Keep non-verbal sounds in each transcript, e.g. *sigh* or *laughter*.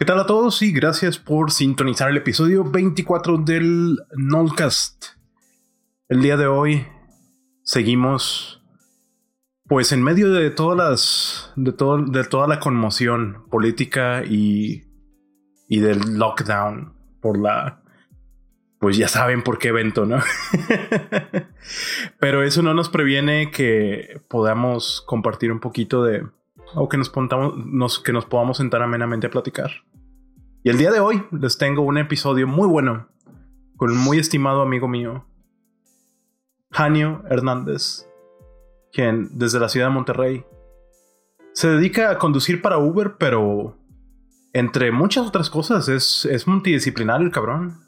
¿Qué tal a todos? Y gracias por sintonizar el episodio 24 del Nolcast. El día de hoy seguimos pues en medio de todas las de todo de toda la conmoción política y del lockdown por la pues ya saben por qué evento, ¿no? *laughs* Pero eso no nos previene que podamos compartir un poquito de o que nos, nos, que nos podamos sentar amenamente a platicar. Y el día de hoy les tengo un episodio muy bueno con un muy estimado amigo mío, Janio Hernández, quien desde la ciudad de Monterrey se dedica a conducir para Uber, pero entre muchas otras cosas es, es multidisciplinar el cabrón.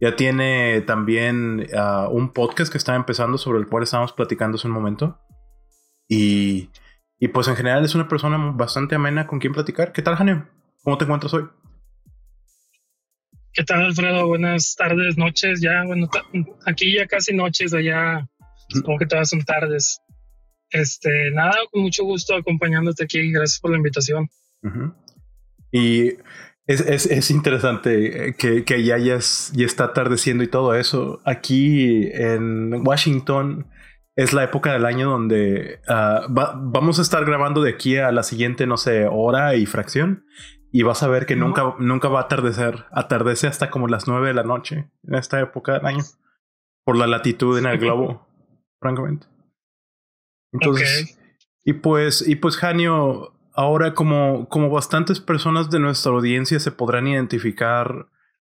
Ya tiene también uh, un podcast que está empezando sobre el cual estábamos platicando hace un momento. Y, y pues en general es una persona bastante amena con quien platicar. ¿Qué tal, Janio? ¿Cómo te encuentras hoy? ¿Qué tal, Alfredo? Buenas tardes, noches. Ya, bueno, aquí ya casi noches, allá como que todas son tardes. Este, nada, con mucho gusto acompañándote aquí. Gracias por la invitación. Y es, es, es, interesante que, que ya, ya, ya está atardeciendo y todo eso. Aquí en Washington es la época del año donde uh, va, vamos a estar grabando de aquí a la siguiente, no sé, hora y fracción y vas a ver que nunca, nunca va a atardecer. Atardece hasta como las nueve de la noche en esta época del año. Por la latitud en el *laughs* globo, francamente. Entonces, y pues, y pues, Janio, ahora como, como bastantes personas de nuestra audiencia se podrán identificar,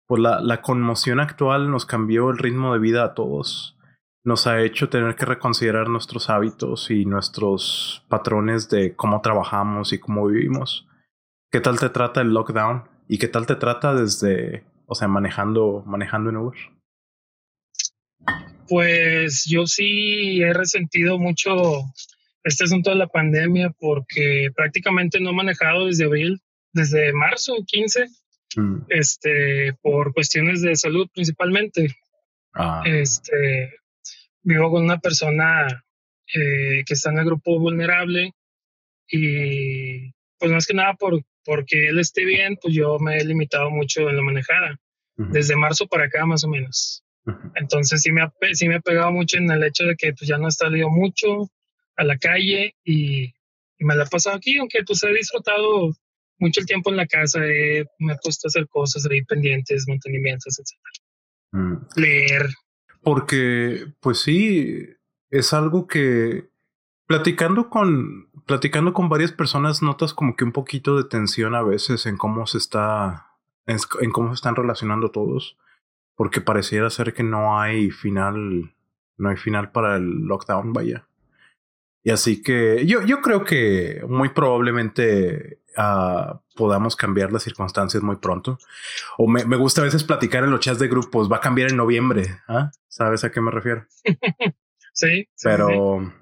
pues la, la conmoción actual nos cambió el ritmo de vida a todos. Nos ha hecho tener que reconsiderar nuestros hábitos y nuestros patrones de cómo trabajamos y cómo vivimos. ¿Qué tal te trata el lockdown? ¿Y qué tal te trata desde, o sea, manejando, manejando en Uber? Pues yo sí he resentido mucho este asunto de la pandemia porque prácticamente no he manejado desde abril, desde marzo 15, mm. este, por cuestiones de salud principalmente. Ah. Este, vivo con una persona eh, que está en el grupo vulnerable y pues más que nada por porque él esté bien, pues yo me he limitado mucho en la manejada, desde marzo para acá más o menos. Entonces sí me, ha, sí me ha pegado mucho en el hecho de que pues ya no he salido mucho a la calle y, me la he pasado aquí, aunque pues he disfrutado mucho el tiempo en la casa, me he puesto a hacer cosas ahí pendientes, mantenimientos, etc. Mm. Leer. Porque, pues sí, es algo que platicando con platicando con varias personas notas como que un poquito de tensión a veces en cómo se está en, cómo se están relacionando todos porque pareciera ser que no hay final no hay final para el lockdown vaya. Y así que yo yo creo que muy probablemente uh, podamos cambiar las circunstancias muy pronto. O me, me, gusta a veces platicar en los chats de grupos va a cambiar en noviembre ¿ah? sabes a qué me refiero *laughs* sí, pero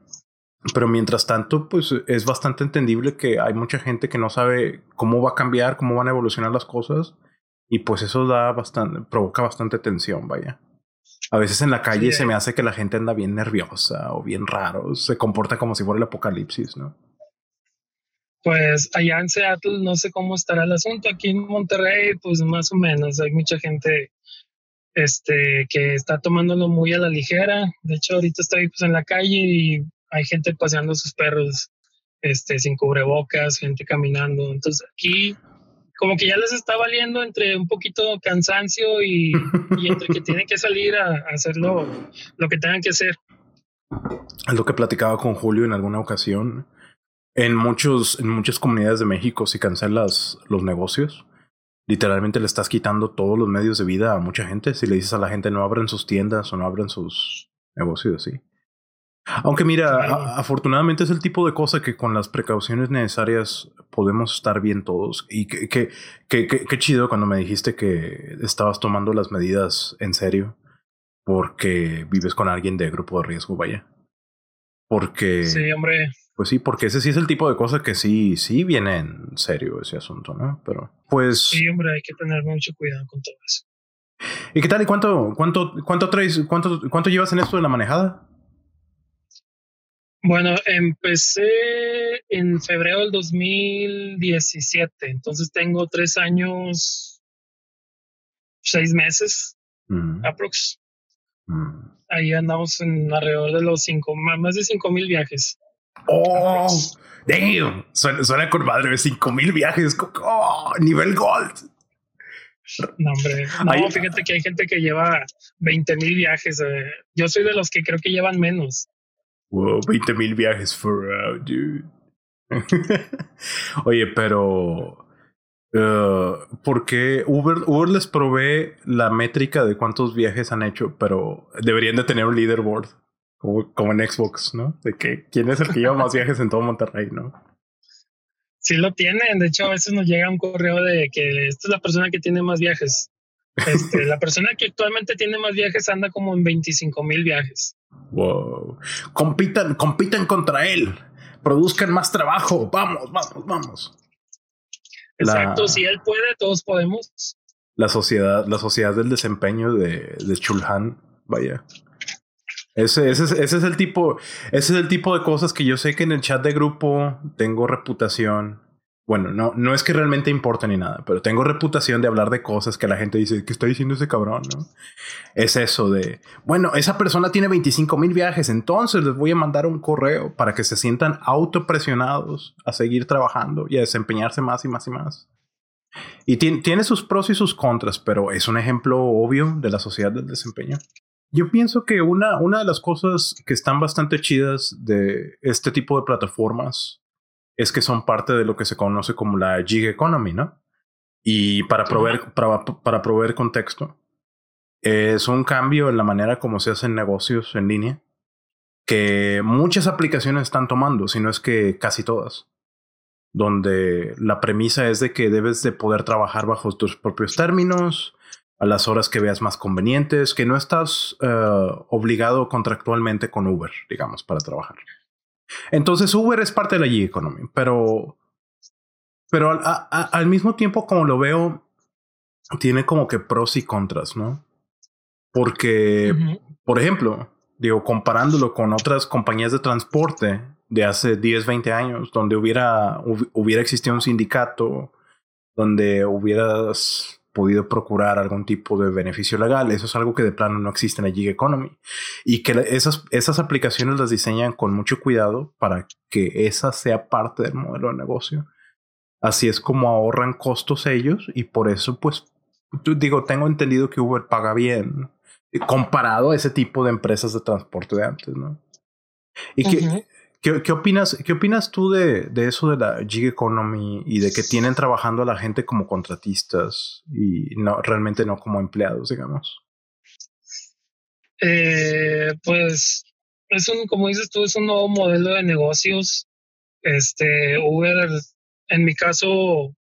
pero mientras tanto, pues es bastante entendible que hay mucha gente que no sabe cómo va a cambiar, cómo van a evolucionar las cosas. Y pues eso da bastante, provoca bastante tensión, vaya. A veces en la calle se me hace que la gente anda bien nerviosa o bien raro, se comporta como si fuera el apocalipsis, ¿no? Pues allá en Seattle no sé cómo estará el asunto. Aquí en Monterrey, pues más o menos, hay mucha gente este, que está tomándolo muy a la ligera. De hecho, ahorita estoy pues, en la calle y hay gente paseando sus perros este, sin cubrebocas, gente caminando. Entonces aquí como que ya les está valiendo entre un poquito cansancio y, entre que tienen que salir a, hacer lo, que tengan que hacer. Es lo que platicaba con Julio en alguna ocasión. En, muchos, en muchas comunidades de México, si cancelas los negocios, literalmente le estás quitando todos los medios de vida a mucha gente. Si le dices a la gente no abran sus tiendas o no abran sus negocios, sí. Aunque mira, afortunadamente es el tipo de cosa que con las precauciones necesarias podemos estar bien todos. Y que, que, que, chido cuando me dijiste que estabas tomando las medidas en serio porque vives con alguien de grupo de riesgo, vaya. Porque... Sí, hombre. Pues sí, porque ese sí es el tipo de cosa que sí, sí viene en serio ese asunto, ¿no? Pero pues... Sí, hombre, hay que tener mucho cuidado con todo eso. ¿Y qué tal? ¿Y cuánto, cuánto, cuánto traes, cuánto, cuánto llevas en esto de la manejada? Bueno, empecé en febrero del 2017, entonces tengo tres años, seis meses, aprox. Mm. Ahí andamos en alrededor de los cinco, más de cinco mil viajes. ¡Oh! Damn, suena, con madre de cinco mil viajes, oh, nivel gold. No, hombre, no, fíjate que hay gente que lleva 20 mil viajes. Eh. Yo soy de los que creo que llevan menos. Wow, 20 mil viajes for out, dude. *laughs* Oye, pero uh, ¿por qué Uber, Uber les provee la métrica de cuántos viajes han hecho? Pero deberían de tener un leaderboard, como, como en Xbox, ¿no? De que quién es el que lleva más viajes en todo Monterrey, ¿no? Sí lo tienen, de hecho a veces nos llega un correo de que esta es la persona que tiene más viajes. Este, la persona que actualmente tiene más viajes anda como en 25 mil viajes. Wow. Compitan, compitan contra él. Produzcan más trabajo. Vamos, vamos, vamos. Exacto. si él puede, todos podemos. La sociedad, la sociedad del desempeño de, de Chulhan, vaya. Ese, ese, ese, es el tipo, ese es el tipo de cosas que yo sé que en el chat de grupo tengo reputación bueno, no, no es que realmente importe ni nada, pero tengo reputación de hablar de cosas que la gente dice, ¿qué está diciendo ese cabrón? ¿no? Es eso de, bueno, esa persona tiene 25 mil viajes, entonces les voy a mandar un correo para que se sientan autopresionados a seguir trabajando y a desempeñarse más y más y más. Y tiene sus pros y sus contras, pero es un ejemplo obvio de la sociedad del desempeño. Yo pienso que una, una de las cosas que están bastante chidas de este tipo de plataformas es que son parte de lo que se conoce como la gig economy, ¿no? Y para proveer, para, para proveer contexto, es un cambio en la manera como se hacen negocios en línea que muchas aplicaciones están tomando, si no es que casi todas, donde la premisa es de que debes de poder trabajar bajo tus propios términos, a las horas que veas más convenientes, que no estás eh, obligado contractualmente con Uber, digamos, para trabajar. Entonces Uber es parte de la gig economy, pero, pero al, mismo tiempo como lo veo, tiene como que pros y contras, ¿no? Porque, por ejemplo, digo, comparándolo con otras compañías de transporte de hace 10, 20 años, donde hubiera, hubiera existido un sindicato, donde hubieras podido procurar algún tipo de beneficio legal. Eso es algo que de plano no existe en la gig economy. Y que esas, esas aplicaciones las diseñan con mucho cuidado para que esa sea parte del modelo de negocio. Así es como ahorran costos ellos y por eso pues digo, tengo entendido que Uber paga bien comparado a ese tipo de empresas de transporte de antes, ¿no? Y que, ¿Qué, opinas, ¿Qué opinas tú de, de, eso de la gig economy y de que tienen trabajando a la gente como contratistas y no realmente no como empleados, digamos? Eh, pues es un, como dices tú, es un nuevo modelo de negocios. Este Uber, en mi caso, o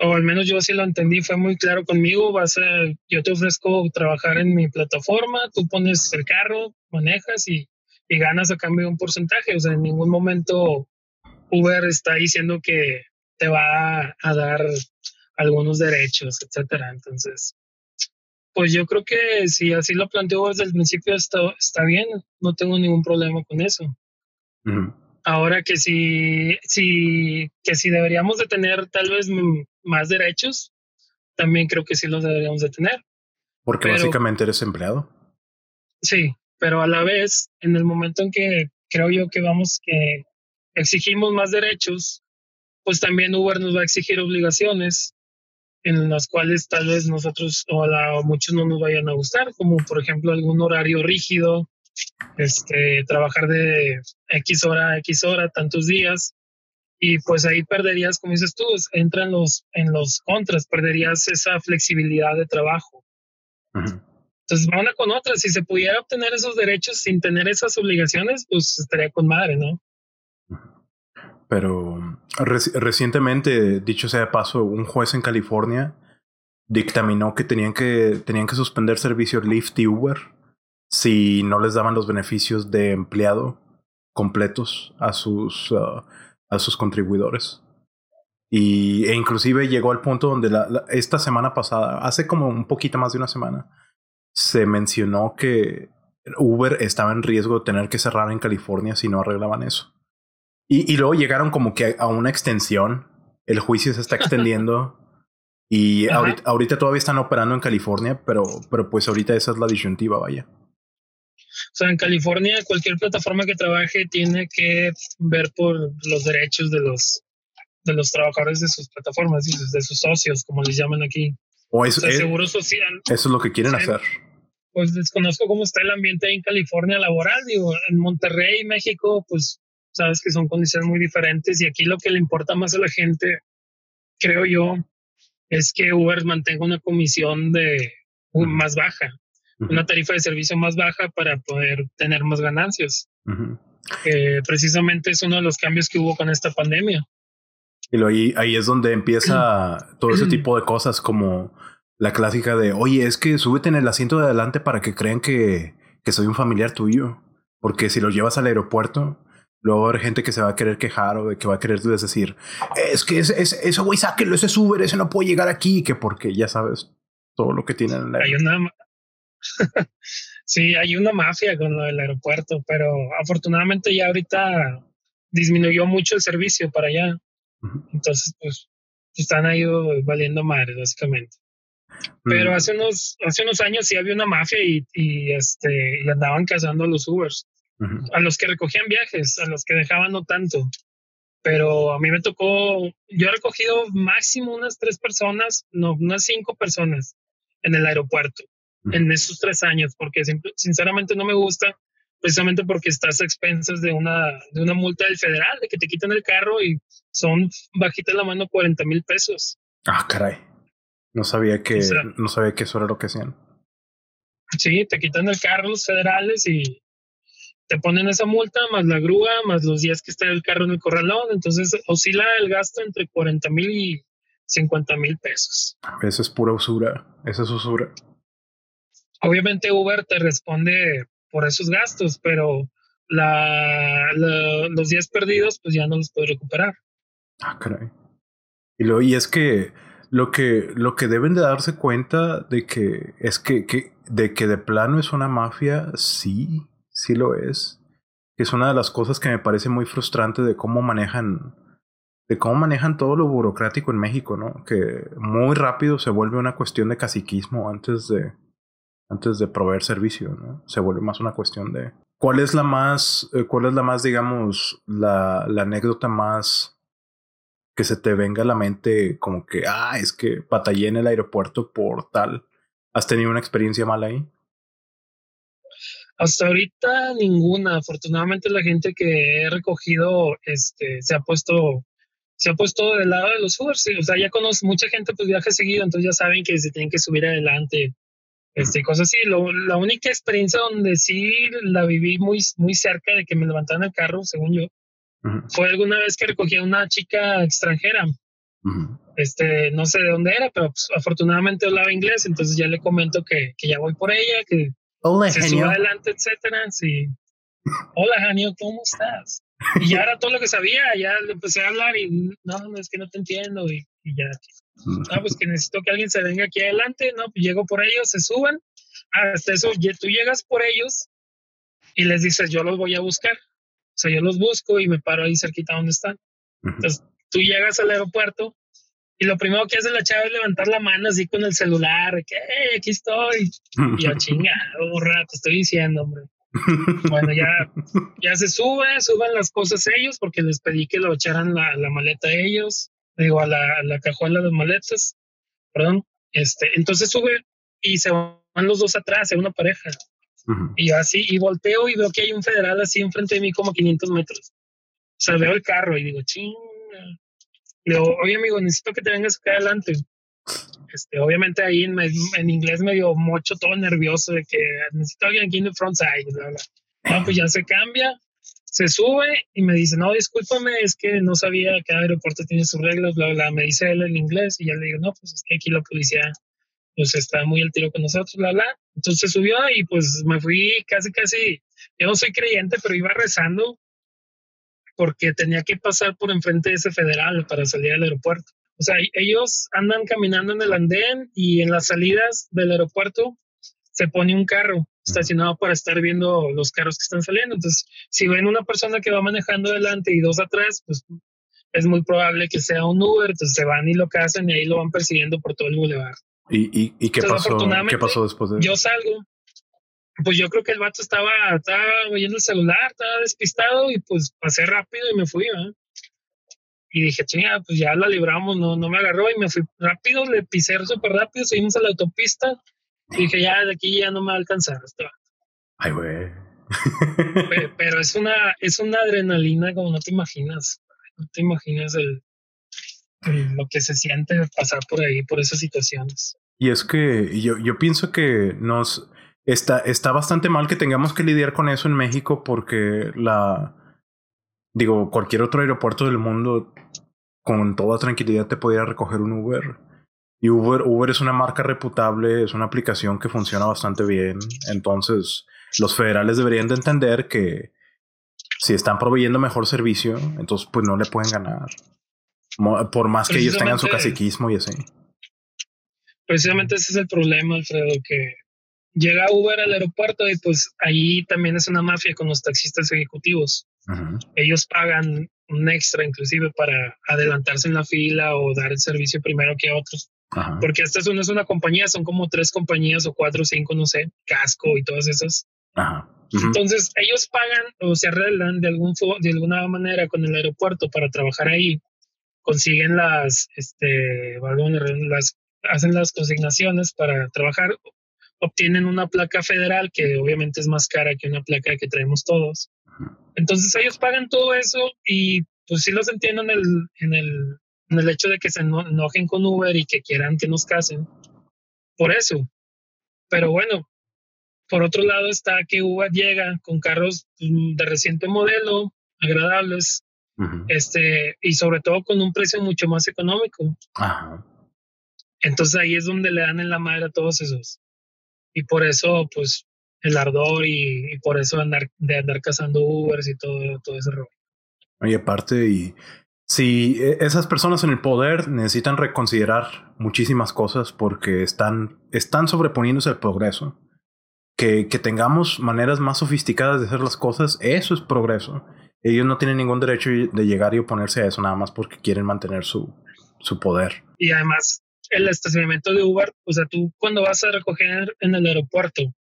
al menos yo así lo entendí, fue muy claro conmigo. Vas a, yo te ofrezco trabajar en mi plataforma, tú pones el carro, manejas y y ganas a cambio de un porcentaje. O sea, en ningún momento Uber está diciendo que te va a dar algunos derechos, etcétera. Entonces, pues yo creo que si así lo planteo desde el principio está, está bien, no tengo ningún problema con eso. Ahora que si, si, que si deberíamos de tener tal vez más derechos, también creo que sí los deberíamos de tener. Porque básicamente eres empleado. Sí, pero a la vez, en el momento en que creo yo que vamos, que exigimos más derechos, pues también Uber nos va a exigir obligaciones en las cuales tal vez nosotros o a, muchos no nos vayan a gustar, como por ejemplo algún horario rígido, este, trabajar de X hora a X hora, tantos días, y pues ahí perderías, como dices tú, entran los, en los contras, perderías esa flexibilidad de trabajo. Entonces, una con otra, si se pudiera obtener esos derechos sin tener esas obligaciones, pues estaría con madre, ¿no? Pero recientemente, dicho sea de paso, un juez en California dictaminó que tenían que, tenían que suspender servicios Lyft y Uber si no les daban los beneficios de empleado completos a sus, uh, a sus contribuidores. Y, e inclusive llegó al punto donde esta semana pasada, hace como un poquito más de una semana, se mencionó que Uber estaba en riesgo de tener que cerrar en California si no arreglaban eso. Y, y luego llegaron como que a una extensión. El juicio se está *laughs* extendiendo. y ahorita, ahorita, todavía están operando en California, pero, pero pues ahorita esa es la disyuntiva, vaya. O sea, en California cualquier plataforma que trabaje tiene que ver por los derechos de los de los trabajadores de sus plataformas, de sus socios, como les llaman aquí. O, es, seguro social. Eso es lo que quieren hacer. Pues desconozco cómo está el ambiente en California laboral. Digo, en Monterrey, México, pues sabes que son condiciones muy diferentes y aquí lo que le importa más a la gente, creo yo, es que Uber mantenga una comisión de más baja, una tarifa de servicio más baja para poder tener más ganancias. precisamente es uno de los cambios que hubo con esta pandemia. Y ahí, ahí es donde empieza *clears throat* todo ese tipo de cosas *clears throat* como la clásica de, oye, es que súbete en el asiento de adelante para que crean que, que soy un familiar tuyo. Porque si lo llevas al aeropuerto, luego va a haber gente que se va a querer quejar o de que va a querer decir, es que es, es, ese güey, sáquelo, ese es Uber, ese no puede llegar aquí, que porque ya sabes todo lo que tienen en el Hay una... *laughs* sí, hay una mafia con lo del aeropuerto, pero afortunadamente ya ahorita disminuyó mucho el servicio para allá. Entonces, pues, están ahí valiendo madre, básicamente. Pero hace unos, hace unos años sí había una mafia y, y este, y andaban cazando a los Ubers, a los que recogían viajes, a los que dejaban no tanto. Pero a mí me tocó, yo he recogido máximo unas tres personas, no, unas cinco personas en el aeropuerto en esos tres años, porque sinceramente no me gusta precisamente porque estás a expensas de una, de una multa del federal, de que te quitan el carro y son bajita la mano 40 mil pesos. Ah, caray. No sabía que, no sabía que eso era lo que hacían. Sí, te quitan el carro los federales y te ponen esa multa, más la grúa, más los días que está el carro en el corralón. Entonces oscila el gasto entre 40 mil y 50 mil pesos. Eso es pura usura. Eso es usura. Obviamente Uber te responde por esos gastos, pero la, los días perdidos pues ya no los puedes recuperar. Ah, caray. Y, lo, y es que lo que lo que deben de darse cuenta de que es que, que de que de plano es una mafia, sí, sí lo es. Es una de las cosas que me parece muy frustrante de cómo manejan de cómo manejan todo lo burocrático en México, ¿no? Que muy rápido se vuelve una cuestión de caciquismo antes de antes de proveer servicio, ¿no? Se vuelve más una cuestión de cuál es la más, eh, cuál es la más, digamos, la, la anécdota más que se te venga a la mente como que, ah, es que batallé en el aeropuerto por tal. ¿Has tenido una experiencia mala ahí? Hasta ahorita ninguna. Afortunadamente la gente que he recogido este, se ha puesto se ha puesto del lado de los Uber. O sea, ya conozco mucha gente, pues viaja seguido, entonces ya saben que se tienen que subir adelante este, cosas así. la única experiencia donde sí la viví muy, muy cerca de que me levantaran el carro, según yo, fue alguna vez que recogí a una chica extranjera. Este, no sé de dónde era, pero pues, afortunadamente hablaba inglés, entonces ya le comento que, que ya voy por ella, que se sube adelante, etcétera. Sí. Hola, Janio, ¿cómo estás? Y ya era todo lo que sabía, ya le empecé a hablar y no, no es que no te entiendo y, y ya Ah, pues que necesito que alguien se venga aquí adelante, ¿no? Pues llego por ellos, se suban. Hasta eso, tú llegas por ellos y les dices, yo los voy a buscar. O sea, yo los busco y me paro ahí cerquita donde están. Entonces, tú llegas al aeropuerto y lo primero que hace la chava es levantar la mano así con el celular, que aquí estoy. Y yo, *laughs* chinga, un rato, estoy diciendo, hombre. *laughs* Bueno, ya, ya se sube, suben las cosas ellos porque les pedí que lo echaran la, la maleta a ellos digo, a la, la cajuela de maletas, perdón, este, entonces sube y se van los dos atrás, en una pareja. Y así, y volteo y veo que hay un federal así enfrente de mí como 500 metros. O sea, veo el carro y digo, chinga. Le digo, oye amigo, necesito que te vengas acá adelante. Este, obviamente ahí en, en inglés medio mocho, todo nervioso de que necesito a alguien aquí en el front side, bla, bla. pues ya se cambia, se sube y me dice, no, discúlpame, es que no sabía que cada aeropuerto tiene sus reglas, bla, bla, me dice él en inglés y ya le digo, no, pues es que aquí la policía pues está muy al tiro con nosotros, bla, bla. Entonces subió y pues me fui casi, casi, yo no soy creyente, pero iba rezando porque tenía que pasar por enfrente de ese federal para salir al aeropuerto. O sea, ellos andan caminando en el andén y en las salidas del aeropuerto se pone un carro. Estacionado para estar viendo los carros que están saliendo. Entonces, si ven una persona que va manejando adelante y dos atrás, pues es muy probable que sea un Uber, entonces se van y lo cazan y ahí lo van persiguiendo por todo el boulevard. ¿Y, y, qué, pasó, qué pasó después de? Yo salgo, pues yo creo que el vato estaba, estaba oyendo el celular, estaba despistado y pues pasé rápido y me fui, Y dije, chinga, pues ya la libramos, no, no me agarró y me fui rápido, le pisé súper rápido, seguimos a la autopista dije, ya de aquí ya no me va a alcanzar este Ay, güey. pero, es una, es una adrenalina como no te imaginas. No te imaginas el, lo que se siente pasar por ahí, por esas situaciones. Y es que yo, yo pienso que nos está, está bastante mal que tengamos que lidiar con eso en México porque la digo, cualquier otro aeropuerto del mundo con toda tranquilidad te pudiera recoger un Uber. Y Uber, Uber es una marca reputable, es una aplicación que funciona bastante bien. Entonces, los federales deberían de entender que si están proveyendo mejor servicio, entonces pues no le pueden ganar. Por más que ellos tengan su caciquismo y así. Precisamente ese es el problema, Alfredo, que llega Uber al aeropuerto y pues ahí también es una mafia con los taxistas ejecutivos. Ellos pagan un extra inclusive para adelantarse en la fila o dar el servicio primero que otros. Porque esta no es una compañía, son como tres compañías o cuatro o cinco, no sé, casco y todas esas. Entonces ellos pagan o se arreglan de, algún, de alguna manera con el aeropuerto para trabajar ahí, consiguen las, este, las, hacen las consignaciones para trabajar, obtienen una placa federal que obviamente es más cara que una placa que traemos todos. Entonces ellos pagan todo eso y pues sí los entiendo en el, en el, el hecho de que se enojen con Uber y que quieran que nos casen. Por eso. Pero bueno, por otro lado está que Uber llega con carros de reciente modelo, agradables, este, y sobre todo con un precio mucho más económico. Entonces ahí es donde le dan en la madre a todos esos. Y por eso, pues, el ardor y, por eso andar, de andar cazando Ubers y todo, todo ese rollo. Oye, aparte, y si e, esas personas en el poder necesitan reconsiderar muchísimas cosas porque están, están sobreponiéndose al progreso. Que, que tengamos maneras más sofisticadas de hacer las cosas, eso es progreso. Ellos no tienen ningún derecho de llegar y oponerse a eso nada más porque quieren mantener su, su poder. Y además, el estacionamiento de Uber, o sea, tú cuando vas a recoger en el aeropuerto,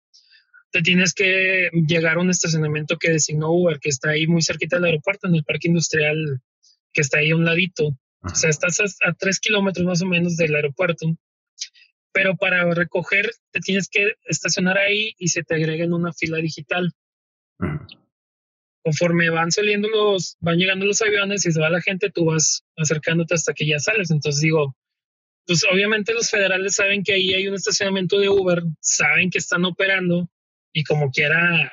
te tienes que llegar a un estacionamiento que designó Uber, que está ahí muy cerquita del aeropuerto, en el parque industrial que está ahí a un ladito. O sea, estás a, tres kilómetros más o menos del aeropuerto. Pero para recoger, te tienes que estacionar ahí y se te agrega en una fila digital. Conforme van saliendo los, van llegando los aviones y se va la gente, tú vas acercándote hasta que ya sales. Entonces digo, pues obviamente los federales saben que ahí hay un estacionamiento de Uber, saben que están operando y como quiera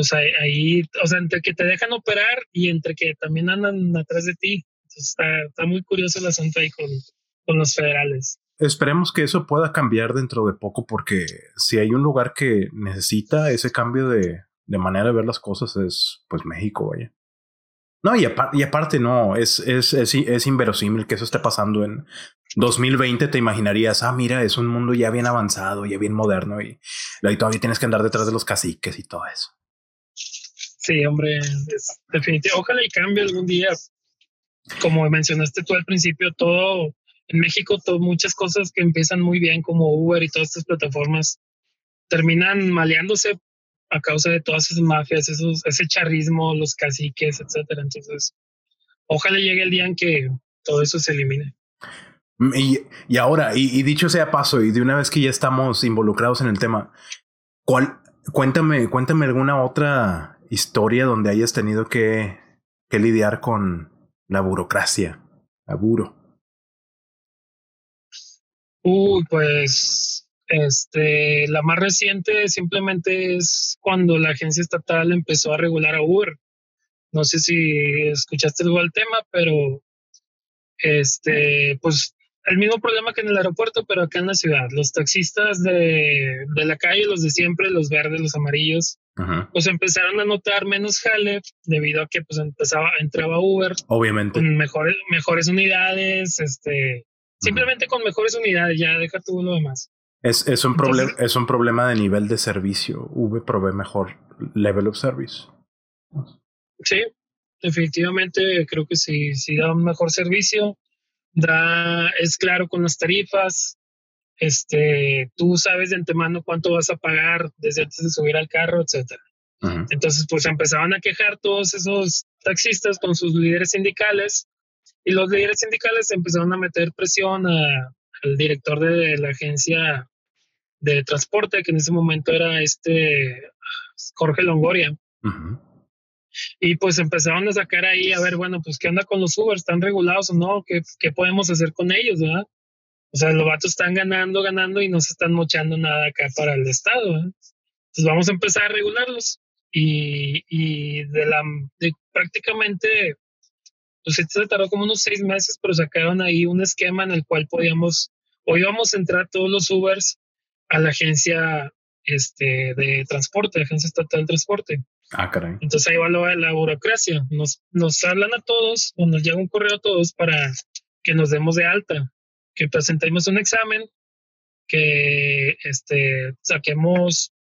pues ahí, o sea, entre que te dejan operar y entre que también andan atrás de ti. está, está muy curioso el asunto ahí con, los federales. Esperemos que eso pueda cambiar dentro de poco porque si hay un lugar que necesita ese cambio de, manera de ver las cosas es pues México, vaya. No, y, aparte no, es, es, es, es, inverosímil que eso esté pasando en 2020. Te imaginarías, ah, mira, es un mundo ya bien avanzado, ya bien moderno y, y todavía tienes que andar detrás de los caciques y todo eso. Sí, hombre, es definitivo. Ojalá y cambie algún día. Como mencionaste tú al principio, todo en México, muchas cosas que empiezan muy bien, como Uber y todas estas plataformas, terminan maleándose a causa de todas esas mafias, esos, ese charrismo, los caciques, etcétera. Entonces, ojalá llegue el día en que todo eso se elimine. Y, y ahora, y, y, dicho sea paso, y de una vez que ya estamos involucrados en el tema, ¿cuál, cuéntame, cuéntame alguna otra historia donde hayas tenido que, que lidiar con la burocracia, la buro? Uy, pues este, la más reciente simplemente es cuando la agencia estatal empezó a regular a Uber. No sé si escuchaste algo al tema, pero este, pues el mismo problema que en el aeropuerto, pero acá en la ciudad. Los taxistas de, de la calle, los de siempre, los verdes, los amarillos, pues empezaron a notar menos jale debido a que pues empezaba, entraba Uber. Obviamente. Con mejores, mejores unidades, este, simplemente con mejores unidades, ya deja tú lo demás. Es, es, un problema, es un problema de nivel de servicio. V provee mejor level of service. Sí, definitivamente creo que sí, sí da un mejor servicio, da, es claro con las tarifas, este, tú sabes de antemano cuánto vas a pagar desde antes de subir al carro, etcétera. Entonces, pues empezaban a quejar todos esos taxistas con sus líderes sindicales y los líderes sindicales empezaron a meter presión al director de la agencia de transporte, que en ese momento era este Jorge Longoria. Y pues empezaron a sacar ahí, a ver, bueno, pues qué onda con los Uber, ¿están regulados o no? ¿Qué, qué podemos hacer con ellos, verdad? O sea, los vatos están ganando, ganando y no se están mochando nada acá para el Estado. Entonces vamos a empezar a regularlos. Y, y de la prácticamente, pues se tardó como unos seis meses, pero sacaron ahí un esquema en el cual podíamos, o íbamos a entrar todos los Ubers a la agencia este, de transporte, agencia estatal de transporte. Ah, caray. Entonces ahí va la, la burocracia. Nos, nos hablan a todos o nos llega un correo a todos para que nos demos de alta que presentemos un examen, que este, saquemos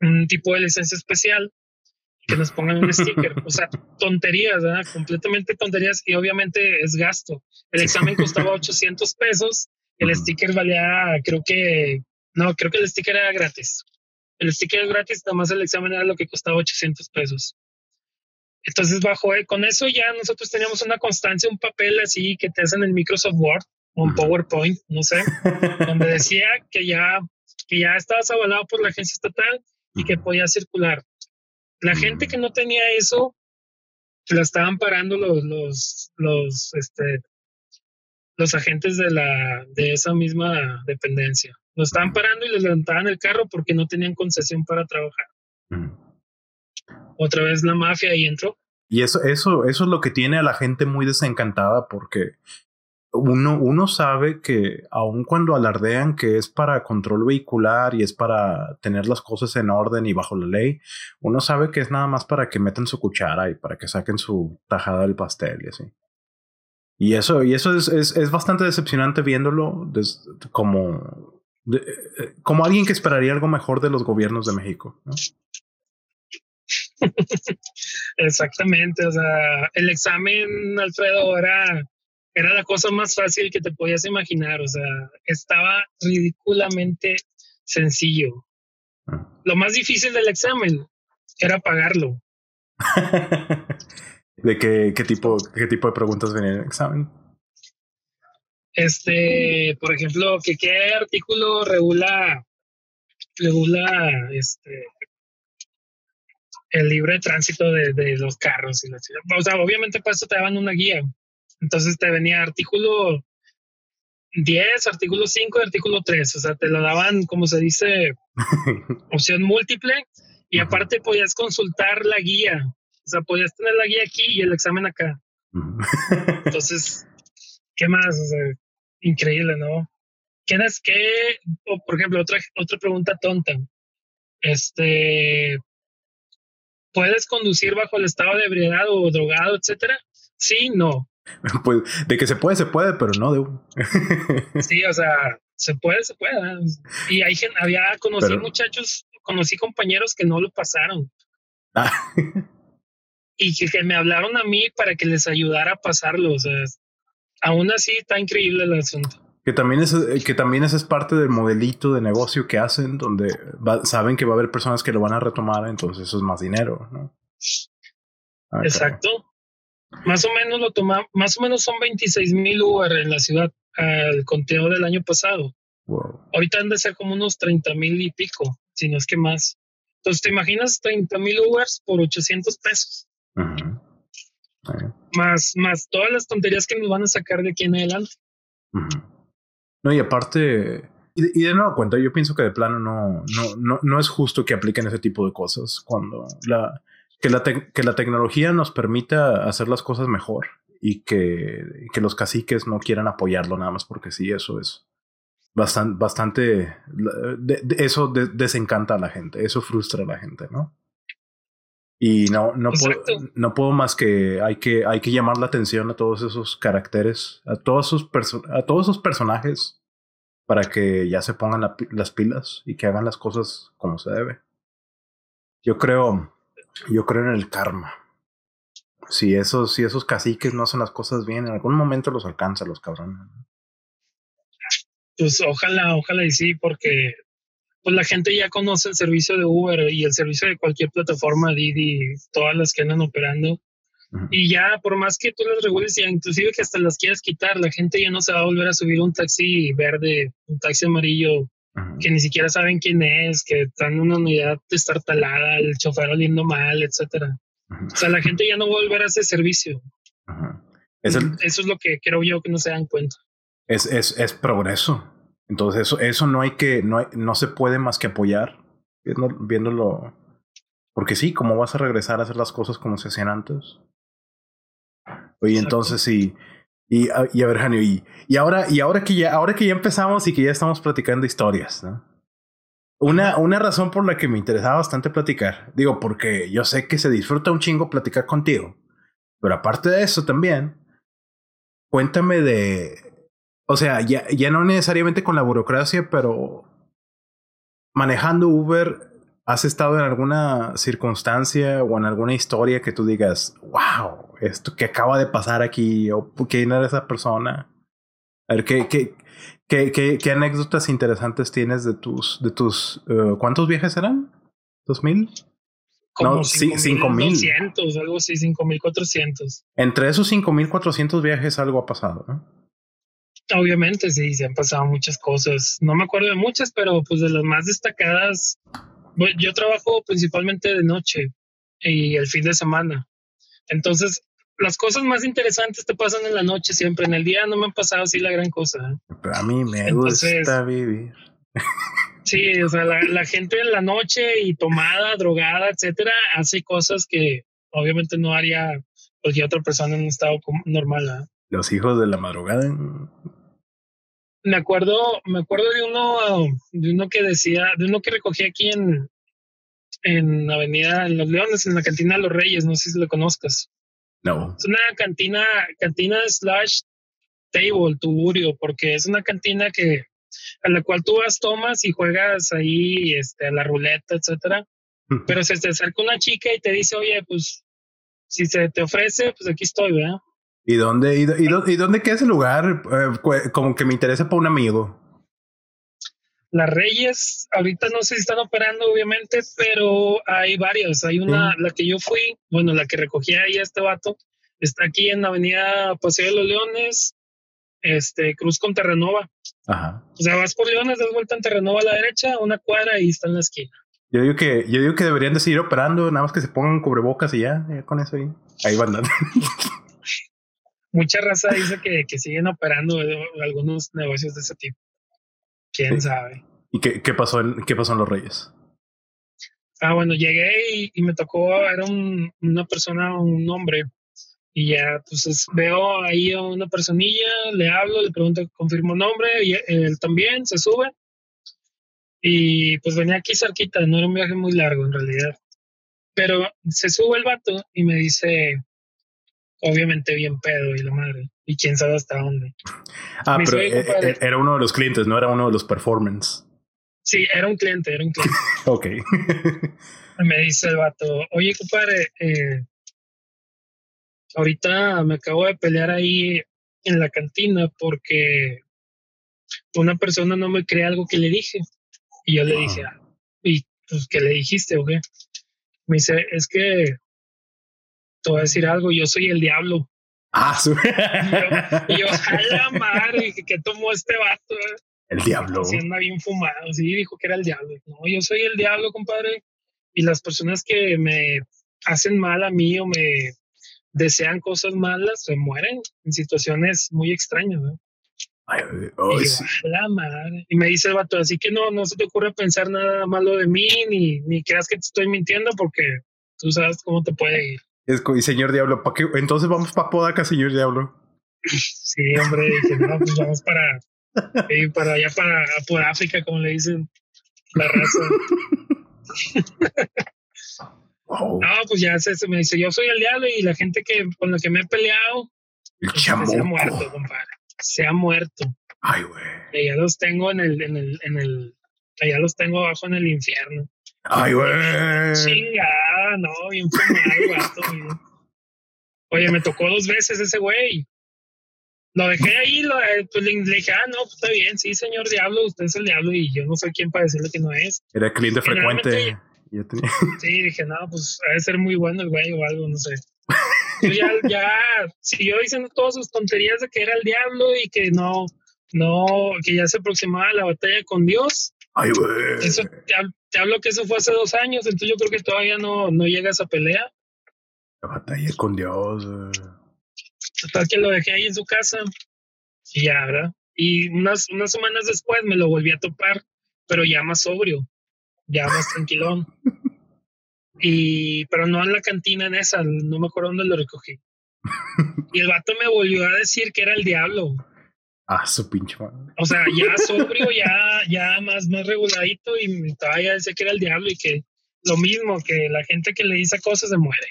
un tipo de licencia especial, que nos pongan un sticker. O sea, *laughs* tonterías, ¿verdad? Completamente tonterías y obviamente es gasto. El examen costaba 800 pesos, el sticker valía, creo que, no, creo que el sticker era gratis. El sticker es gratis, nada más el examen era lo que costaba 800 pesos. Entonces, bajo eh, con eso ya nosotros teníamos una constancia, un papel así que te hacen en Microsoft Word, un PowerPoint, no sé, *laughs* donde decía que ya, que ya estabas avalado por la agencia estatal y que podía circular. La gente que no tenía eso, la estaban parando los, los, los, este, los agentes de la, de esa misma dependencia. Lo estaban parando y les levantaban el carro porque no tenían concesión para trabajar. Otra vez la mafia ahí entró. Y eso, eso, eso es lo que tiene a la gente muy desencantada porque uno, uno sabe que aun cuando alardean que es para control vehicular y es para tener las cosas en orden y bajo la ley, uno sabe que es nada más para que metan su cuchara y para que saquen su tajada del pastel y así. Y eso, y eso es, es, bastante decepcionante viéndolo como, eh, como alguien que esperaría algo mejor de los gobiernos de México. *laughs* Exactamente, o sea, el examen, Alfredo, era era la cosa más fácil que te podías imaginar, o sea, estaba ridículamente sencillo. Ah. Lo más difícil del examen era pagarlo. *laughs* ¿De qué, qué, tipo, qué tipo de preguntas venían en el examen? Este, por ejemplo, que qué artículo regula, regula este, el libre tránsito de, de los carros y la ciudad. O sea, obviamente para eso te daban una guía. Entonces te venía artículo 10, artículo 5 y artículo 3. O sea, te lo daban, como se dice, *laughs* opción múltiple. Y aparte podías consultar la guía. O sea, podías tener la guía aquí y el examen acá. *laughs* Entonces, ¿qué más? O sea, increíble, ¿no? ¿Qué es que, por ejemplo, otra, otra pregunta tonta. Este, ¿puedes conducir bajo el estado de ebriedad o drogado, etcétera? Sí, no. *laughs* Pues de que se puede, se puede, pero no de *laughs* Sí, o sea, se puede, se puede. Y hay gente, había, conocí muchachos, conocí compañeros que no lo pasaron. Ah. *laughs* Y que, me hablaron a mí para que les ayudara a pasarlo. O sea, aún así está increíble el asunto. Que también es, que también ese es parte del modelito de negocio que hacen, donde saben que va a haber personas que lo van a retomar, entonces eso es más dinero, ¿no? Ah, Exacto. Más o menos lo toma, más o menos son 26 mil Uber en la ciudad al conteo del año pasado. Ahorita han de ser como unos 30 mil y pico, si no es que más. Entonces, ¿te imaginas 30 mil Ubers por 800 pesos? Más, más todas las tonterías que nos van a sacar de aquí en adelante. No, y aparte, y de, nuevo cuenta, yo pienso que de plano no, no, no, no es justo que apliquen ese tipo de cosas cuando la, que la, que la tecnología nos permita hacer las cosas mejor y que, que, los caciques no quieran apoyarlo nada más porque sí, eso es bastante, bastante eso desencanta a la gente, eso frustra a la gente, ¿no? Y no, no, puedo, no puedo más que hay, que hay que llamar la atención a todos esos caracteres, a todos esos, a todos esos personajes para que ya se pongan las pilas y que hagan las cosas como se debe. Yo creo, yo creo en el karma. Si esos, si esos caciques no hacen las cosas bien, en algún momento los alcanza los cabrones. Pues ojalá, ojalá y sí, porque pues la gente ya conoce el servicio de Uber y el servicio de cualquier plataforma, Didi, todas las que andan operando. Y ya, por más que tú las regules, y inclusive que hasta las quieras quitar, la gente ya no se va a volver a subir un taxi verde, un taxi amarillo, que ni siquiera saben quién es, que están en una unidad destartalada, el chofer oliendo mal, etcétera. O sea, la gente ya no va a volver a ese servicio. Eso es lo que creo yo que no se dan cuenta. Es, es, es progreso. Entonces, eso, eso no hay que, no, no se puede más que apoyar, viéndolo. Porque sí, ¿cómo vas a regresar a hacer las cosas como se hacían antes? Oye, entonces sí. Y, ah, y a ver, Janio, y, y, ahora, y ahora que ya, ahora que ya empezamos y que ya estamos platicando historias, ¿no? Una, una razón por la que me interesaba bastante platicar, digo, porque yo sé que se disfruta un chingo platicar contigo, pero aparte de eso también, cuéntame de, o sea, ya, ya no necesariamente con la burocracia, pero manejando Uber, ¿has estado en alguna circunstancia o en alguna historia que tú digas, wow, esto que acaba de pasar aquí, o quién era esa persona? A ver, ¿qué, qué, qué, qué, qué anécdotas interesantes tienes de tus, de tus, uh, ¿cuántos viajes eran? ¿Dos mil? Como no, cinco mil. algo así, cinco mil cuatrocientos. Entre esos cinco mil cuatrocientos viajes algo ha pasado, ¿no? Obviamente, sí, se han pasado muchas cosas. No me acuerdo de muchas, pero pues de las más destacadas, yo trabajo principalmente de noche y el fin de semana. Entonces, las cosas más interesantes te pasan en la noche siempre. En el día no me han pasado así la gran cosa. Pero a mí me gusta vivir. Sí, o sea, la, gente en la noche y tomada, drogada, etcétera, hace cosas que obviamente no haría cualquier otra persona en un estado normal. Los hijos de la madrugada me acuerdo, me acuerdo de uno, de uno que decía, de uno que recogí aquí en, en Avenida Los Leones, en la cantina Los Reyes, no sé si lo conozcas. No. Es una cantina, cantina slash table, tuburio, porque es una cantina que a la cual tú vas, tomas y juegas ahí este, a la ruleta, etcétera. Pero se te acerca una chica y te dice, oye, pues si se te ofrece, pues aquí estoy, ¿verdad? ¿Y dónde, y, y, dónde queda ese lugar? Eh, como que me interesa para un amigo. Las Reyes, ahorita no sé si están operando, obviamente, pero hay varias. Hay una, la que yo fui, bueno, la que recogí ahí a este vato, está aquí en la avenida Paseo de los Leones, este, Cruz con Terranova. Ajá. O sea, vas por Leones, das vuelta en Terranova a la derecha, una cuadra y está en la esquina. Yo digo que, yo digo que deberían de seguir operando, nada más que se pongan cubrebocas y ya, ya con eso ahí. Ahí van dando. *laughs* mucha raza dice que, que siguen operando algunos negocios de ese tipo. ¿Quién sabe? ¿Y qué, qué, pasó en, qué pasó en Los Reyes? Ah, bueno, llegué y, me tocó, era un, una persona, un hombre, y ya, pues veo ahí a una personilla, le hablo, le pregunto, confirmo nombre, y él también se sube. Y pues venía aquí cerquita, no era un viaje muy largo en realidad. Pero se sube el vato y me dice, obviamente bien pedo y la madre. Y quién sabe hasta dónde. Ah, pero eh, eh, era uno de los clientes, no era uno de los performance. Sí, era un cliente, era un cliente. *laughs* ok. me dice el vato, oye, compadre, eh, ahorita me acabo de pelear ahí en la cantina porque una persona no me cree algo que le dije. Y yo le dije, ah. Ah, ¿y pues qué le dijiste o qué? Me dice, es que te voy a decir algo, yo soy el diablo. Ah, su... y yo, la madre, ¿qué tomó este vato? El diablo. Sí, anda bien fumado, sí, dijo que era el diablo. No, yo soy el diablo, compadre. Y las personas que me hacen mal a mí o me desean cosas malas se mueren en situaciones muy extrañas. ¿no? Ay, y, la madre. y me dice el vato, así que no, no se te ocurre pensar nada malo de mí, ni, ni creas que te estoy mintiendo, porque tú sabes cómo te puede ir y señor Diablo, ¿para qué? Entonces vamos para Podaca, señor Diablo. Sí, hombre, dije, no, pues vamos para, para allá, para por África, como le dicen la raza. No, pues ya se, me dice, yo soy el diablo y la gente que con la que me he peleado, el pues, se ha muerto, compadre. se ha muerto. Ay, güey. Y ya los tengo en el, en el, en el, ya los tengo abajo en el infierno. Ay, güey. Chingada, no, bien fumado. Oye, me tocó dos veces ese güey. Lo dejé ahí, lo, eh, pues le, dije, ah, no, pues está bien, sí, señor Diablo, usted es el Diablo y yo no soy quien para decirle que no es. Era cliente frecuente. *laughs* Sí, dije, no, pues debe ser muy bueno el güey o algo, no sé. Yo ya, ya siguió diciendo todas sus tonterías de que era el diablo y que no, no, que ya se aproximaba la batalla con Dios. Ay, güey. Eso, te, hablo que eso fue hace dos años, entonces yo creo que todavía no, no llega a esa pelea. La batalla con Dios. Total que lo dejé ahí en su casa y ya, ¿verdad? Y unas, unas semanas después me lo volví a topar, pero ya más sobrio, ya más tranquilón. Y, pero no en la cantina en esa, no me acuerdo dónde lo recogí. *laughs* Y el vato me volvió a decir que era el diablo. Ah, su pinche madre. O sea, ya sobrio, ya, ya más, más reguladito y todavía decía que era el diablo y que lo mismo, que la gente que le dice cosas se muere.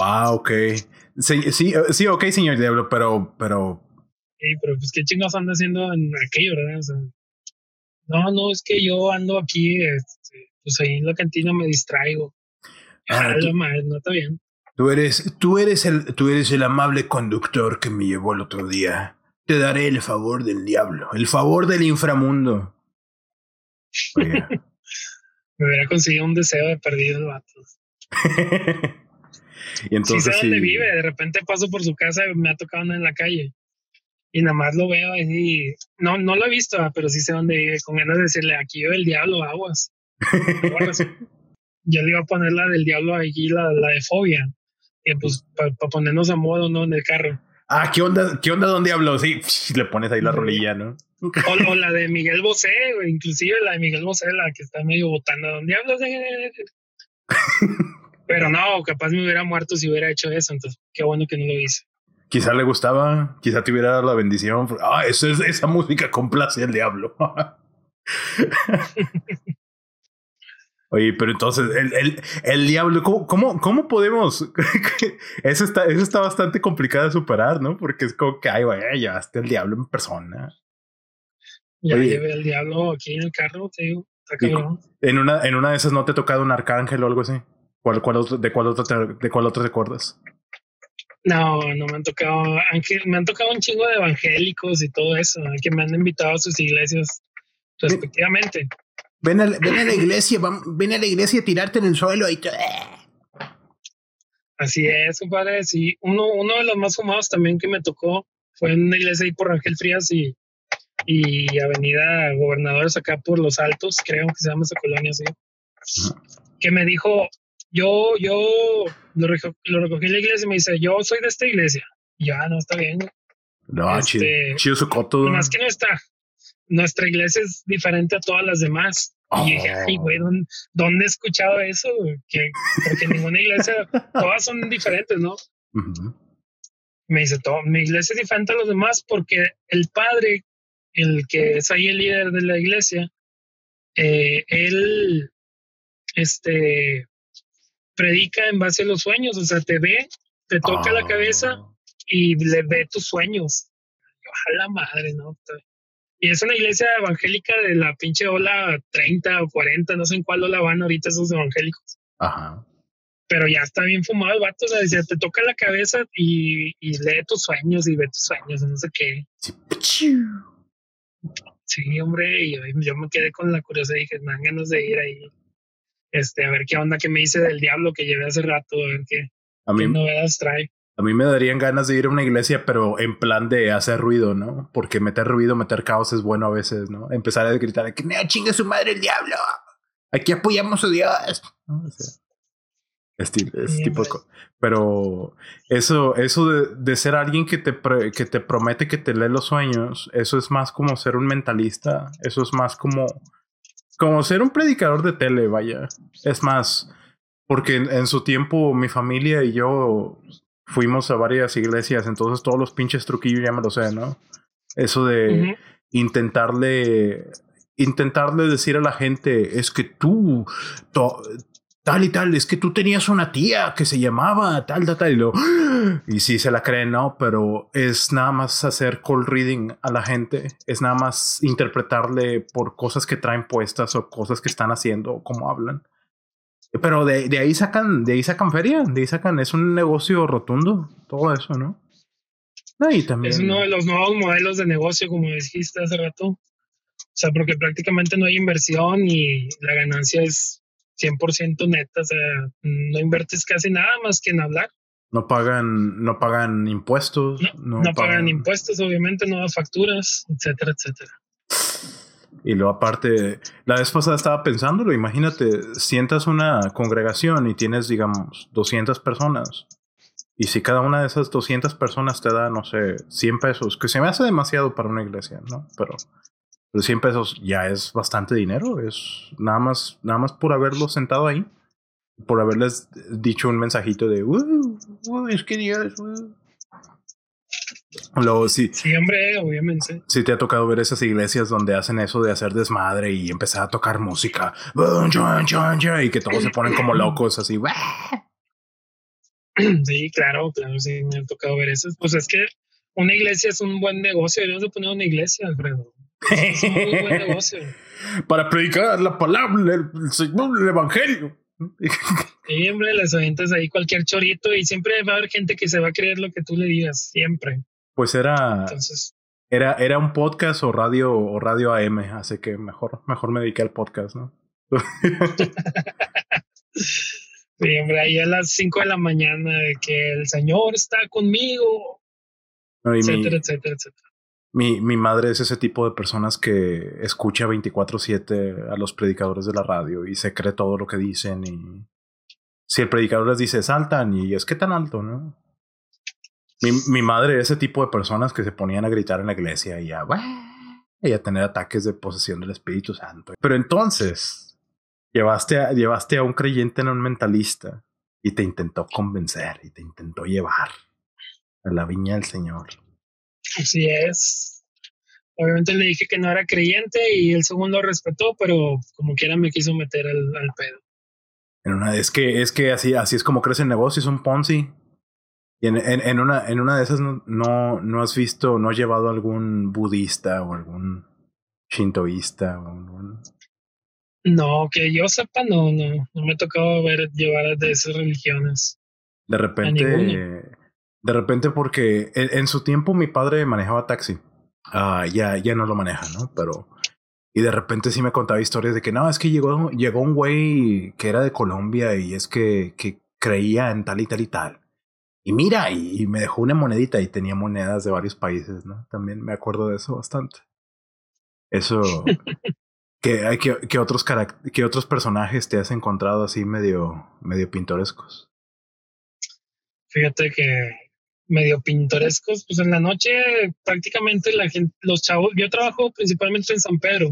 ah, ok. Sí, sí, sí, ok, señor Diablo, pero, pero. Sí, pero pues qué chingados anda haciendo en aquello, ¿verdad? O sea, no, no, es que yo ando aquí, este, pues ahí en la cantina me distraigo. Ah, no está bien. Tú eres, tú eres el, tú eres el amable conductor que me llevó el otro día. Te daré el favor del diablo, el favor del inframundo. *laughs* me hubiera conseguido un deseo de perdido el vato. *laughs* y entonces sí sé dónde vive, de repente paso por su casa y me ha tocado una en la calle. Y nada más lo veo y no, no lo he visto, pero sí sé dónde vive, con ganas de decirle, aquí vive el diablo, aguas. *laughs* Yo le iba a poner la del diablo aquí, la, la de fobia, y pues para ponernos a modo, ¿no? En el carro. Ah, ¿qué onda? ¿Qué onda, don Diablo? Sí, le pones ahí la rolilla, ¿no? O, la de Miguel Bosé, inclusive la de Miguel Bosé, la que está medio botando, don Diablo. *laughs* Pero no, capaz me hubiera muerto si hubiera hecho eso, entonces qué bueno que no lo hice. Quizá le gustaba, quizá te hubiera dado la bendición. Ah, eso es, esa música complace al diablo. *laughs* Oye, pero entonces, el, el, el diablo, ¿cómo, cómo, cómo podemos? *laughs* eso, está, eso está bastante complicado de superar, ¿no? Porque es como que, ay, güey, llevaste el diablo en persona. Ya llevé el diablo aquí en el carro, te digo. En una, en una de esas no te ha tocado un arcángel o algo así. ¿Cuál, cuál de, cuál otro te, ¿De cuál otro te acuerdas? No, no me han tocado, me han tocado un chingo de evangélicos y todo eso, que me han invitado a sus iglesias respectivamente. Ven a, ven a la iglesia, ven a la iglesia a tirarte en el suelo y Así es, compadre. Sí, uno, uno de los más fumados también que me tocó fue en una iglesia ahí por Ángel Frías y, y Avenida Gobernadores acá por Los Altos, creo que se llama esa colonia así. Que me dijo, yo, yo lo, recogí en la iglesia y me dice, yo soy de esta iglesia. ya, ah, no, está bien. No, este, chido, su coto. Más que no está. Nuestra iglesia es diferente a todas las demás. Y dije, ay, güey, ¿dónde, he escuchado eso? Que, porque ninguna iglesia, todas son diferentes, ¿no? Me dice, todo, mi iglesia es diferente a los demás porque el padre, el que es ahí el líder de la iglesia, eh, él, este, predica en base a los sueños, o sea, te ve, te toca la cabeza ah. y le ve tus sueños. Ojalá madre, ¿no? Y es una iglesia evangélica de la pinche ola 30 o 40, no sé en cuál ola van ahorita esos evangélicos. Ajá. Pero ya está bien fumado el vato, o sea, te toca la cabeza y, lee tus sueños y ve tus sueños, no sé qué. Sí, hombre, y yo, me quedé con la curiosidad y dije, me dan ganas de ir ahí este, a ver qué onda que me dice del diablo que llevé hace rato, a ver qué, a mí, novedades trae. A mí me darían ganas de ir a una iglesia, pero en plan de hacer ruido, ¿no? Porque meter ruido, meter caos es bueno a veces, ¿no? Empezar a gritar que no chingue su madre el diablo. Aquí apoyamos a Dios. es, tipo pero eso, eso de, ser alguien que te, que te promete que te lee los sueños, eso es más como ser un mentalista. Eso es más como como ser un predicador de tele, vaya. Es más, porque en, su tiempo mi familia y yo fuimos a varias iglesias, entonces todos los pinches truquillos ya me lo sé, ¿no? Eso de intentarle, intentarle decir a la gente, es que tú, tal y tal, es que tú tenías una tía que se llamaba tal, tal, tal, y lo, y sí se la creen, ¿no? Pero es nada más hacer call reading a la gente, es nada más interpretarle por cosas que traen puestas o cosas que están haciendo o cómo hablan. Pero de, de ahí sacan, de ahí sacan feria, de ahí sacan, es un negocio rotundo, todo eso, ¿no? también. Es uno de los nuevos modelos de negocio, como dijiste hace rato. O sea, porque prácticamente no hay inversión y la ganancia es 100% neta, o sea, no inviertes casi nada más que en hablar. No pagan, no pagan impuestos. No, pagan... impuestos, obviamente, no facturas, etcétera, etcétera. Y luego aparte, la vez pasada estaba pensándolo, imagínate, sientas una congregación y tienes, digamos, 200 personas. Y si cada una de esas 200 personas te da, no sé, 100 pesos, que se me hace demasiado para una iglesia, ¿no? Pero 100 pesos ya es bastante dinero, es nada más, nada más por haberlo sentado ahí, por haberles dicho un mensajito de, uh, uh, es que Dios, uh". Luego, sí. Sí, hombre, obviamente. Sí, te ha tocado ver esas iglesias donde hacen eso de hacer desmadre y empezar a tocar música. Y que todos se ponen como locos, así. *clears throat* Sí, claro, claro, sí, me ha tocado ver eso. Pues es que una iglesia es un buen negocio. Deberíamos de poner una iglesia, Alfredo. Es un muy buen negocio. *laughs* Para predicar la palabra, el, el evangelio. Sí, hombre, las aventas ahí cualquier chorito y siempre va a haber gente que se va a creer lo que tú le digas, siempre. Pues era. Entonces. Era, era un podcast o radio o radio AM, así que mejor, mejor me dediqué al podcast, ¿no? *laughs* sí, hombre, ahí a las 5 de la mañana de que el Señor está conmigo, etcétera, etcétera, etcétera. Mi, mi madre es ese tipo de personas que escucha 24/7 a los predicadores de la radio y se cree todo lo que dicen y si el predicador les dice saltan y es que tan alto, ¿no? Mi, mi madre es ese tipo de personas que se ponían a gritar en la iglesia y a, y a tener ataques de posesión del Espíritu Santo. Pero entonces llevaste a, llevaste a un creyente en un mentalista y te intentó convencer y te intentó llevar a la viña del Señor. Así es. Obviamente le dije que no era creyente y el segundo respetó, pero como quiera me quiso meter al, pedo. En una, es que, es que así, así es como crece el negocio, es un Ponzi. Y en, en, una, en una de esas no, no, has visto, no has llevado algún budista o algún shintoísta o algún... No, que yo sepa, no, no, no me ha tocado ver llevar de esas religiones. De repente, de repente, porque en, su tiempo mi padre manejaba taxi. Ah, ya, ya no lo maneja, ¿no? Pero. Y de repente sí me contaba historias de que no, es que llegó, llegó un güey que era de Colombia y es que, que creía en tal y tal y tal. Y mira, y, me dejó una monedita y tenía monedas de varios países, ¿no? También me acuerdo de eso bastante. Eso. *laughs* que, hay que, que, otros que otros personajes te has encontrado así medio, medio pintorescos. Fíjate que medio pintorescos, pues en la noche prácticamente la gente, los chavos, yo trabajo principalmente en San Pedro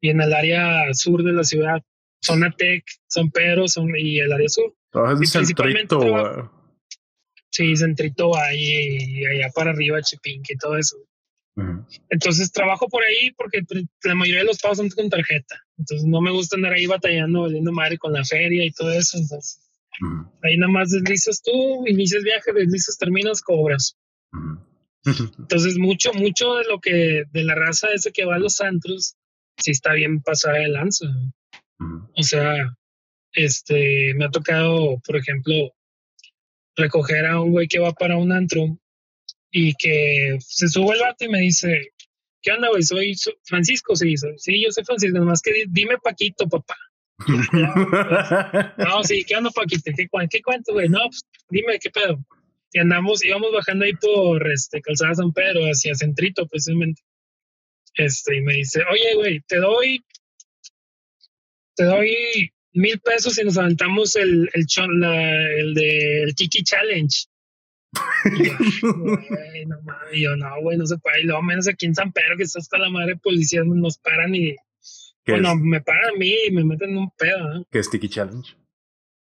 y en el área sur de la ciudad, zona Tec, San Pedro son, y el área sur. y centrito. Sí, centrito ahí y allá para arriba, Chipinque y todo eso. Entonces trabajo por ahí porque la mayoría de los pagos son con tarjeta. Entonces no me gusta andar ahí batallando, valiendo madre con la feria y todo eso. Entonces Ahí nada más deslizas tú, inicias viaje, deslizas, terminas, cobras. *laughs* Entonces, mucho, mucho de lo que, de la raza ese que va a los santos, sí está bien pasada de lanza. O sea, este, me ha tocado, por ejemplo, recoger a un güey que va para un antro y que se sube el vato y me dice, ¿qué onda, güey? Soy, Francisco, sí, sí, yo soy Francisco, nomás que dime Paquito, papá. *laughs* no, sí, ¿qué onda, Paquita? ¿Qué, qué cuento, güey? No, pues dime, ¿qué pedo? Y andamos, íbamos bajando ahí por este, Calzada San Pedro, hacia Centrito, precisamente. Este, y me dice, oye, güey, te doy, te doy mil pesos y nos aventamos el, el, chon, la, el de el Kiki Challenge. y yo, *laughs* no, yo, no, güey, no se puede. Y luego menos aquí en San Pedro, que está hasta la madre policía, nos paran y bueno, me pagan a mí y me meten en un pedo. ¿eh? ¿Qué es Tiki Challenge?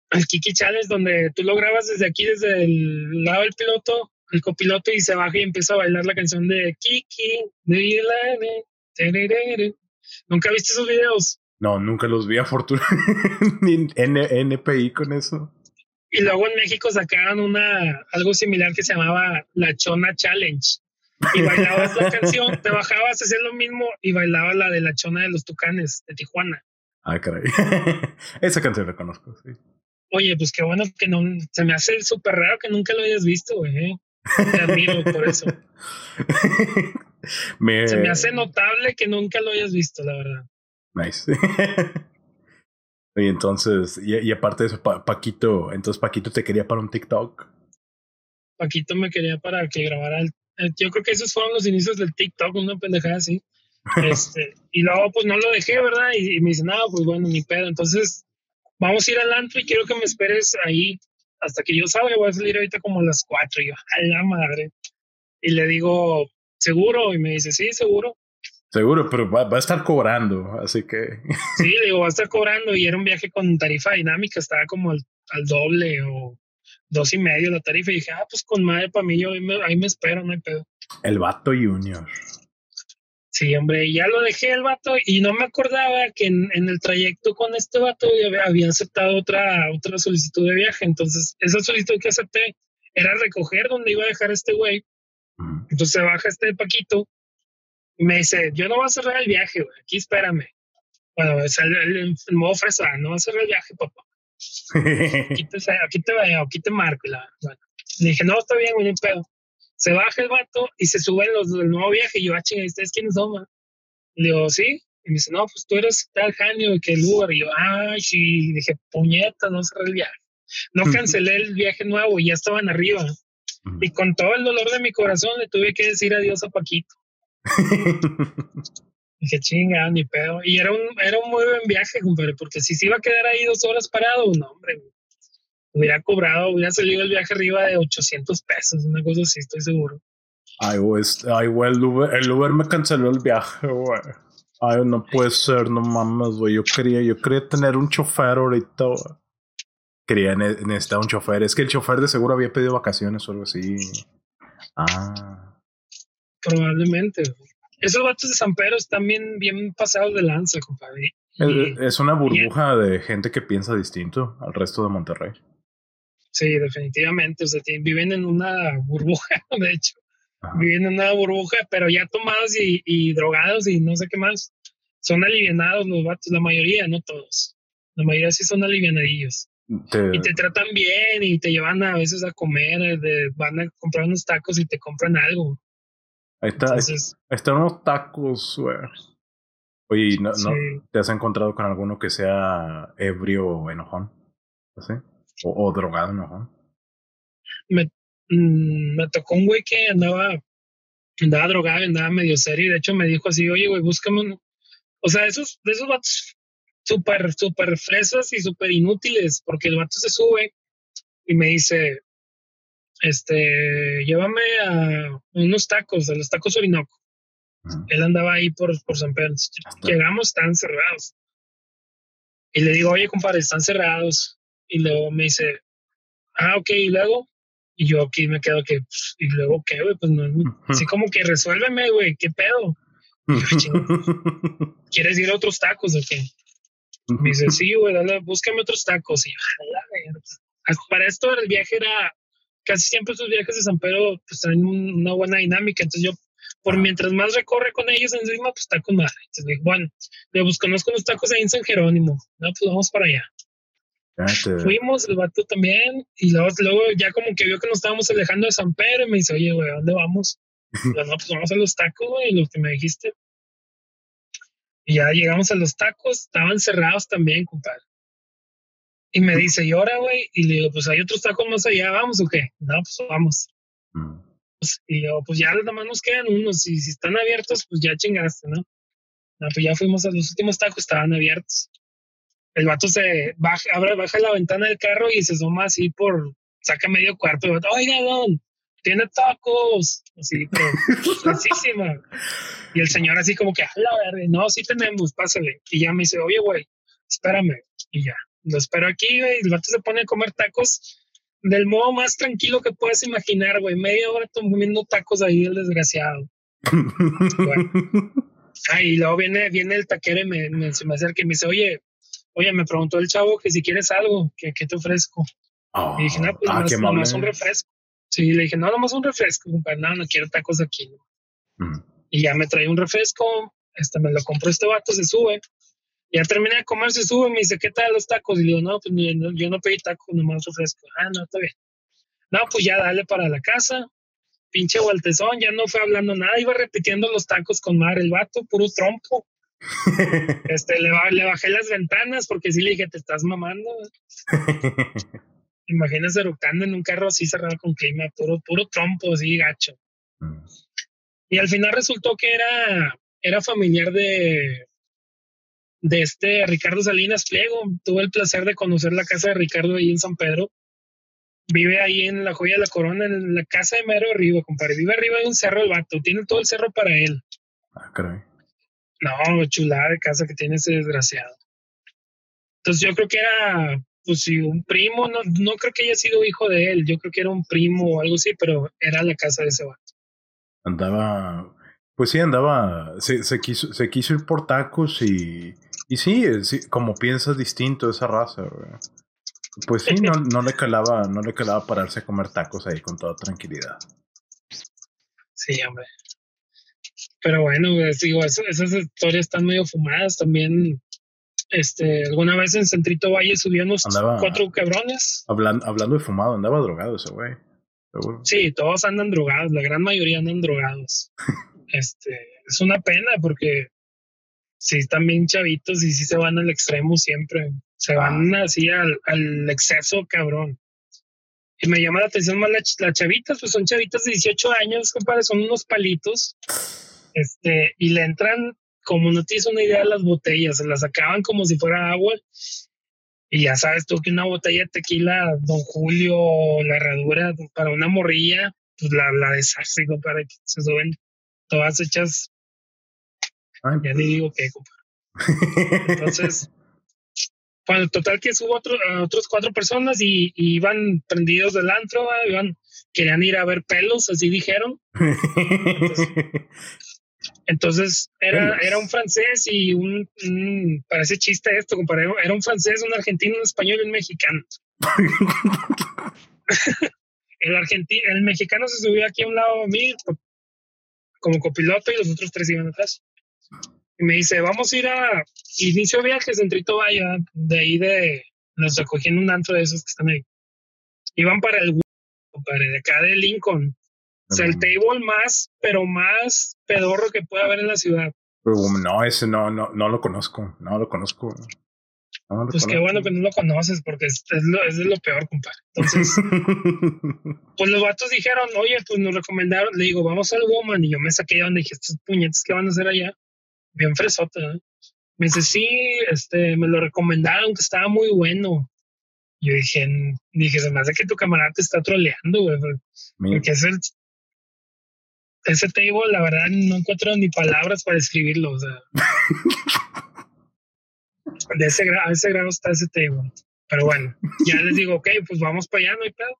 El Kiki Challenge, donde tú lo grabas desde aquí, desde el lado del piloto, el copiloto, y se baja y empieza a bailar la canción de Kiki. ¿Nunca viste esos videos? No, nunca los vi *laughs* afortunadamente. NPI con eso. Y luego en México sacaron una algo similar que se llamaba La Chona Challenge. Y bailabas la *laughs* canción, te bajabas, hacías lo mismo y bailabas la de La Chona de los Tucanes de Tijuana. Ah, caray. *laughs* Esa canción la conozco, sí. Oye, pues qué bueno que no. Se me hace súper raro que nunca lo hayas visto, güey. ¿eh? Te admiro por eso. Se me hace notable que nunca lo hayas visto, la verdad. Nice. *laughs* y entonces, y, aparte de eso, Paquito, entonces Paquito te quería para un TikTok. Paquito me quería para que grabara el, yo creo que esos fueron los inicios del TikTok, una pendejada así. *laughs* Este, y luego pues no lo dejé, ¿verdad? Y, me dice, no, pues bueno, ni pedo. Entonces, vamos a ir al antro y quiero que me esperes ahí hasta que yo salga. Voy a salir ahorita como a las cuatro. Y yo, a la madre. Y le digo, ¿seguro? Y me dice, sí, seguro. Seguro, pero va, a estar cobrando, así que. *laughs* Sí, digo, va a estar cobrando y era un viaje con tarifa dinámica, estaba como al, doble o dos y medio la tarifa. Y dije, ah, pues con madre para mí, yo ahí me, ahí me espero, no hay pedo. El vato junior. Sí, hombre, ya lo dejé el vato y no me acordaba que en, el trayecto con este vato había aceptado otra, otra solicitud de viaje. Entonces, esa solicitud que acepté era recoger donde iba a dejar este güey. Entonces se baja este Paquito me dice, yo no voy a cerrar el viaje, güey, aquí espérame. Bueno, es el, el, modo fresa, no voy a cerrar el viaje, papá. *laughs* Aquí te, aquí te veo, aquí te marco. La, bueno. Le dije, no, está bien, güey, ni pedo. Se baja el vato y se suben los del nuevo viaje. Y yo, ah, chinga, ¿ustedes quiénes son, man? Le digo, sí. Y me dice, no, pues tú eres tal Janio que el Uber. Y yo, ay, sí. Y dije, puñeta, no cerré el viaje. No cancelé el viaje nuevo y ya estaban arriba. Y con todo el dolor de mi corazón le tuve que decir adiós a Paquito. Dije, chinga, ni pedo. Y era un, era un muy buen viaje, compadre, porque si se iba a quedar ahí dos horas parado, no, hombre, hubiera cobrado, hubiera salido el viaje arriba de 800 pesos, una cosa así, estoy seguro. Ay, güey, ay, el Uber, el Uber me canceló el viaje, güey. Ay, no puede ser, no mames, güey. Yo quería, yo quería tener un chofer ahorita, güey. Quería necesitar un chofer. Es que el chofer de seguro había pedido vacaciones o algo así. Ah. Probablemente. Esos vatos de San Pedro están bien, bien pasados de lanza, compadre. Es una burbuja de gente que piensa distinto al resto de Monterrey. Sí, definitivamente. O sea, viven en una burbuja, *laughs* de hecho. Viven en una burbuja, pero ya tomados y, drogados y no sé qué más. Son alivianados los vatos, la mayoría, no todos. La mayoría sí son alivianadillos. Y te tratan bien y te llevan a veces a comer, van a comprar unos tacos y te compran algo. Ahí está, ahí están unos tacos, güey. Oye, ¿no, te has encontrado con alguno que sea ebrio o enojón? ¿Así? O, drogado enojón. Me, mm, me tocó un güey que andaba, andaba drogado, andaba medio serio. Y de hecho me dijo así, oye, güey, búscame O sea, esos, de esos vatos súper, súper fresas y súper inútiles, porque el vato se sube y me dice, este, llévame a unos tacos, a los tacos Orinoco. Él andaba ahí por, por San Pedro. Llegamos, están cerrados. Y le digo, oye, compadre, están cerrados. Y luego me dice, ah, ok, y luego. Y yo aquí me quedo que, pues, y luego, ¿qué, güey? Pues no, así como que resuélveme, güey, ¿qué pedo? *laughs* ¿Quieres ir a otros tacos o qué? Me dice, sí, güey, dale, búscame otros tacos. Y yo, para esto el viaje era casi siempre sus viajes de San Pedro pues traen una buena dinámica. Entonces yo, por mientras más recorre con ellos encima, pues está con madre. Entonces digo, bueno, le buscamos con los tacos ahí en San Jerónimo. No, pues vamos para allá. Fuimos, el vato también, y luego, luego, ya como que vio que nos estábamos alejando de San Pedro y me dice, oye, güey, ¿a dónde vamos? *laughs* no, pues vamos a los tacos, güey, lo que me dijiste. Y ya llegamos a los tacos, estaban cerrados también, compadre. Y me dice, ¿y ahora, güey? Y le digo, pues hay otros tacos más allá, ¿vamos o qué? No, pues vamos. Mm. Pues, y yo, pues ya nada más nos quedan unos, y si están abiertos, pues ya chingaste, ¿no? No, pues ya fuimos a los últimos tacos, estaban abiertos. El vato se baja, abre, baja la ventana del carro y se asoma así por, saca medio cuarto. Y Oiga, don, tiene tacos. Así, pero Y el señor así como que, a la verga, no, sí tenemos, pásale. Y ya me dice, oye, güey, espérame. Y ya, lo espero aquí, güey. El vato se pone a comer tacos del modo más tranquilo que puedes imaginar, güey. Media hora comiendo tacos ahí, el desgraciado. *laughs* Ah, y luego viene, viene el taquero y me, me, se me acerca y me dice, oye, oye, me preguntó el chavo que si quieres algo, que, te ofrezco. y dije, no, pues ah, nomás, un refresco. Sí, le dije, no, nomás un refresco, compadre, no, no quiero tacos aquí. Y ya me trae un refresco, este, me lo compró este vato, se sube. Ya terminé de comer, se sube, me dice, ¿qué tal los tacos? Y le digo, no, pues yo no pedí tacos, nomás refresco. Ah, no, está bien. No, pues ya dale para la casa. Pinche Waltezón, ya no fue hablando nada, iba repitiendo los tacos con madre el vato, puro trompo. *laughs* este, le, le, bajé las ventanas porque sí le dije, te estás mamando. *laughs* Imagínese eructando en un carro así cerrado con clima, puro, puro trompo, así gacho. Mm. Y al final resultó que era, era familiar de, de este Ricardo Salinas Pliego. Tuve el placer de conocer la casa de Ricardo ahí en San Pedro vive ahí en la joya de la corona, en la casa de mero arriba, compadre. Vive arriba de un cerro el vato, tiene todo el cerro para él. Ah, caray. No, chulada de casa que tiene ese desgraciado. Entonces yo creo que era, pues sí, un primo, no, no creo que haya sido hijo de él, yo creo que era un primo o algo así, pero era la casa de ese vato. Andaba, pues sí, andaba, se, se, quiso, se quiso ir por tacos y, y sí, sí como piensas distinto esa raza, pues sí, no, no le calaba, no le calaba pararse a comer tacos ahí con toda tranquilidad. Sí, hombre. Pero bueno, digo, esas historias están medio fumadas también. Este, alguna vez en Centrito Valle subió unos cuatro cabrones. Hablando, hablando de fumado, andaba drogado ese güey. Sí, todos andan drogados, la gran mayoría andan drogados. *laughs* este, es una pena porque sí están bien chavitos y sí se van al extremo siempre. Se van ah. así al, al, exceso, cabrón. Y me llama la atención más las chavitas, pues son chavitas de 18 años, compadre, son unos palitos. Este, y le entran, como no tienes una idea de las botellas, se las acaban como si fuera agua. Y ya sabes tú que una botella de tequila, Don Julio, la herradura para una morrilla, pues la, la deshace, compadre, se suben todas hechas. Ya ni pues. digo qué, compadre. Entonces, *laughs* bueno, total que subo otro, a otros cuatro personas y, iban prendidos del antro, iban, querían ir a ver pelos, así dijeron. Entonces, era, era un francés y un, parece chiste esto, compadre, era un francés, un argentino, un español y un mexicano. *laughs* el argentino, el mexicano se subió aquí a un lado de mí como copiloto y los otros tres iban atrás y me dice, vamos a ir a inicio viajes en Trito Vaya, de ahí de, nos recogí en un antro de esos que están ahí. Iban para el, para de acá de Lincoln. O sea, el table más, pero más pedorro que pueda haber en la ciudad. no, ese no, no, no lo conozco, no lo conozco. pues qué bueno que no lo conoces, porque es, lo, es lo peor, compadre. Entonces, *laughs* pues los vatos dijeron, oye, pues nos recomendaron, le digo, vamos al Woman, y yo me saqué de donde dije, estos puñetes, ¿qué van a hacer allá? Bien fresota. ¿eh? Me dice, sí, este, me lo recomendaron, que estaba muy bueno. Yo dije, dije, se me hace que tu camarada te está troleando, güey. Porque es el, ese table, la verdad, no encuentro ni palabras para describirlo. O sea, *laughs* de ese, a ese grado está ese table. Pero bueno, ya les digo, ok, pues vamos para allá, no hay pedo.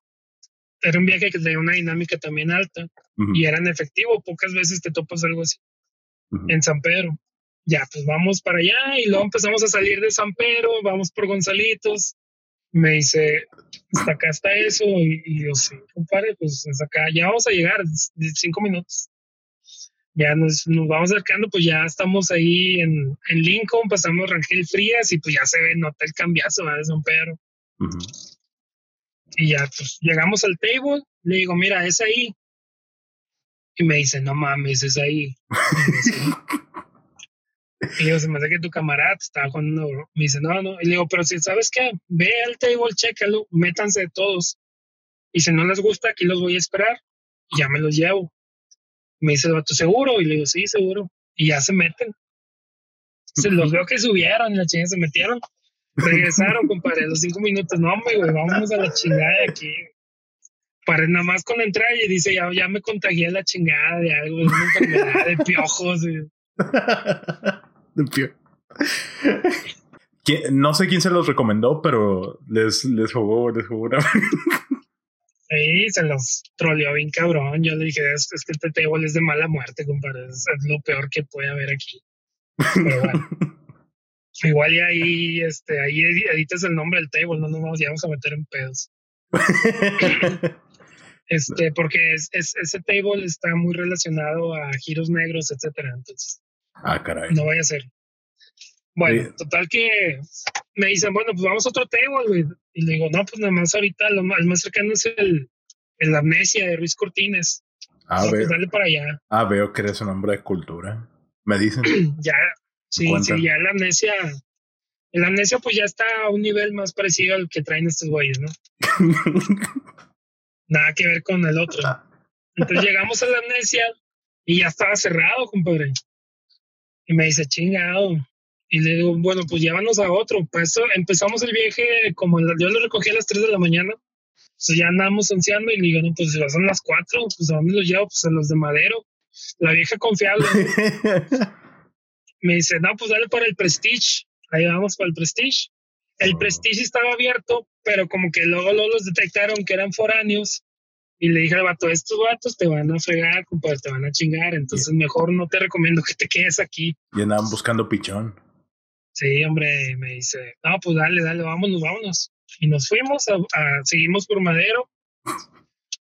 Era un viaje que tenía una dinámica también alta y era en efectivo. Pocas veces te topas algo así en San Pedro. Ya, pues vamos para allá y luego empezamos a salir de San Pedro, vamos por Gonzalitos. Me dice, hasta acá está eso. Y, yo, sí, compadre, pues hasta acá, ya vamos a llegar, cinco minutos. Ya nos, nos vamos acercando, pues ya estamos ahí en, en Lincoln, pasamos Rangel Frías y pues ya se ve, nota el cambiazo de San Pedro. Y ya, pues llegamos al table, le digo, mira, es ahí. Y me dice, no mames, es ahí. *laughs* Y yo, se me hace que tu camarada estaba jugando. Me dice, no, no. Y le digo, pero si sabes qué, ve al table, chécalo, métanse todos. Y si no les gusta, aquí los voy a esperar. Y ya me los llevo. Me dice ¿tú seguro? Y le digo, sí, seguro. Y ya se meten. Se los veo que subieron y la chingada se metieron. Regresaron, compadre, los cinco minutos. No, hombre, güey, vámonos a la chingada de aquí. Para nada más con entrar y dice, ya, ya me contagié la chingada de algo, de una enfermedad de piojos. *laughs* No sé quién se los recomendó, pero les, les jugó, les jugó una. Sí, se los troleó bien cabrón. Yo le dije, es, que este table es de mala muerte, compadre. Es, lo peor que puede haber aquí. Pero bueno. *laughs* Igual y ahí, este, ahí editas el nombre del table, no nos vamos, vamos a meter en pedos. *laughs* este, porque es, ese table está muy relacionado a giros negros, etcétera. Entonces, ah, caray. No vaya a ser. Bueno, total que me dicen, bueno, pues vamos a otro table, güey. Y le digo, no, pues nada más ahorita lo más, el más cercano es el, el Amnesia de Ruiz Cortines. Ah, pues dale para allá. Ah, veo que eres un hombre de cultura. Me dicen. *clears throat* ya, sí, sí, ya la amnesia. La amnesia, pues ya está a un nivel más parecido al que traen estos güeyes, ¿no? *laughs* Nada que ver con el otro. Entonces llegamos a la amnesia y ya estaba cerrado, compadre. Y me dice, chingado. Y le digo, bueno, pues llévanos a otro. Pues empezamos el viaje como yo lo recogí a las 3 de la mañana. Entonces ya andamos ansiando y le digo, no, pues si son las 4, pues a dónde los llevo? Pues a los de Madero. La vieja confiable. *laughs* me dice, no, pues dale para el Prestige. Ahí vamos para el Prestige. El Prestige estaba abierto, pero como que luego, luego los detectaron que eran foráneos. Y le dije al vato, estos vatos te van a fregar, compadre, te van a chingar. Entonces mejor no te recomiendo que te quedes aquí. Y andaban buscando pichón. Sí, hombre, me dice, no, pues dale, dale, vámonos, vámonos. Y nos fuimos, a, seguimos por Madero,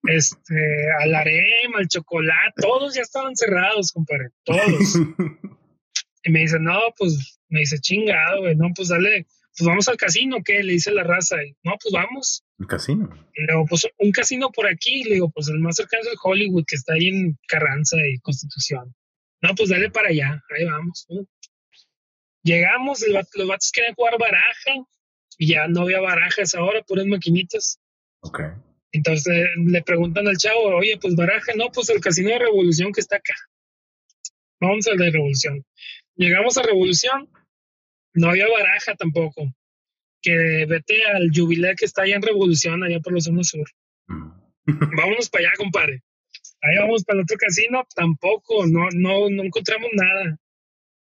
este, al harem, al chocolate, todos ya estaban cerrados, compadre, todos. *laughs* y me dice, no, pues, me dice, chingado, güey, no, pues dale, pues vamos al casino, ¿qué? Le dice la raza, y, no, pues vamos. ¿Un casino? Y luego, pues un casino por aquí, le digo, pues el más cercano es el Hollywood, que está ahí en Carranza y Constitución. No, pues dale para allá, ahí vamos. Llegamos, los vatos querían jugar baraja y ya no había barajas ahora, puras maquinitas. Ok. Entonces le preguntan al chavo, oye, pues baraja, no, pues el casino de Revolución que está acá. Vamos al de Revolución. Llegamos a Revolución, no había baraja tampoco. Que vete al jubilé que está allá en Revolución, allá por la zona sur. Mm. *laughs* Vámonos para allá, compadre. Ahí vamos para el otro casino, tampoco, no, no, no encontramos nada.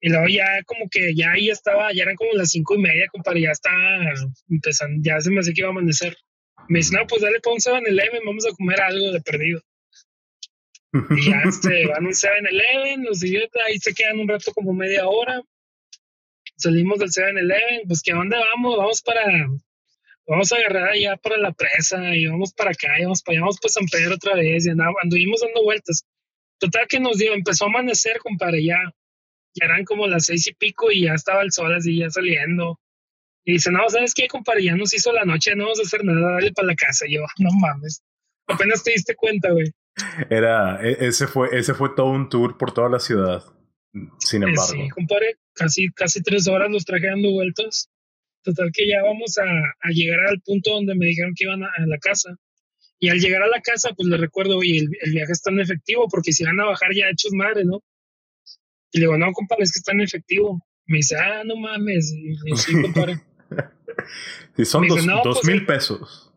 Y luego ya como que ya ahí estaba, ya eran como las cinco y media, compadre, ya estaba empezando, ya se me hace que iba a amanecer. Me dice, no, pues dale para un 7-Eleven, vamos a comer algo de perdido. y ya este, *laughs* van un 7-Eleven, los idiotas ahí se quedan un rato como media hora. Salimos del 7-Eleven, pues ¿qué dónde vamos? Vamos para, vamos a agarrar allá para la presa y vamos para acá, y vamos para allá, vamos para San Pedro otra vez y anduvimos dando vueltas. Total que nos dio, empezó a amanecer, compadre, ya ya eran como las seis y pico y ya estaba el sol así ya saliendo. Y dice, no, ¿sabes qué, compadre? Ya nos hizo la noche, no vamos a hacer nada, dale para la casa. Y yo, no mames, apenas te diste cuenta, güey. Era, e, ese fue, ese fue todo un tour por toda la ciudad, sin eh, embargo. Sí, compadre, casi, casi tres horas los traje dando vueltas. Total que ya vamos a, a llegar al punto donde me dijeron que iban a, la casa. Y al llegar a la casa, pues le recuerdo, oye, el, el, viaje está en efectivo, porque si van a bajar ya hechos madre, ¿no? Y le digo, no, compadre, es que está en efectivo. Me dice, ah, no mames. Y le sí, compadre. *laughs* sí, son dos, pues mil pesos.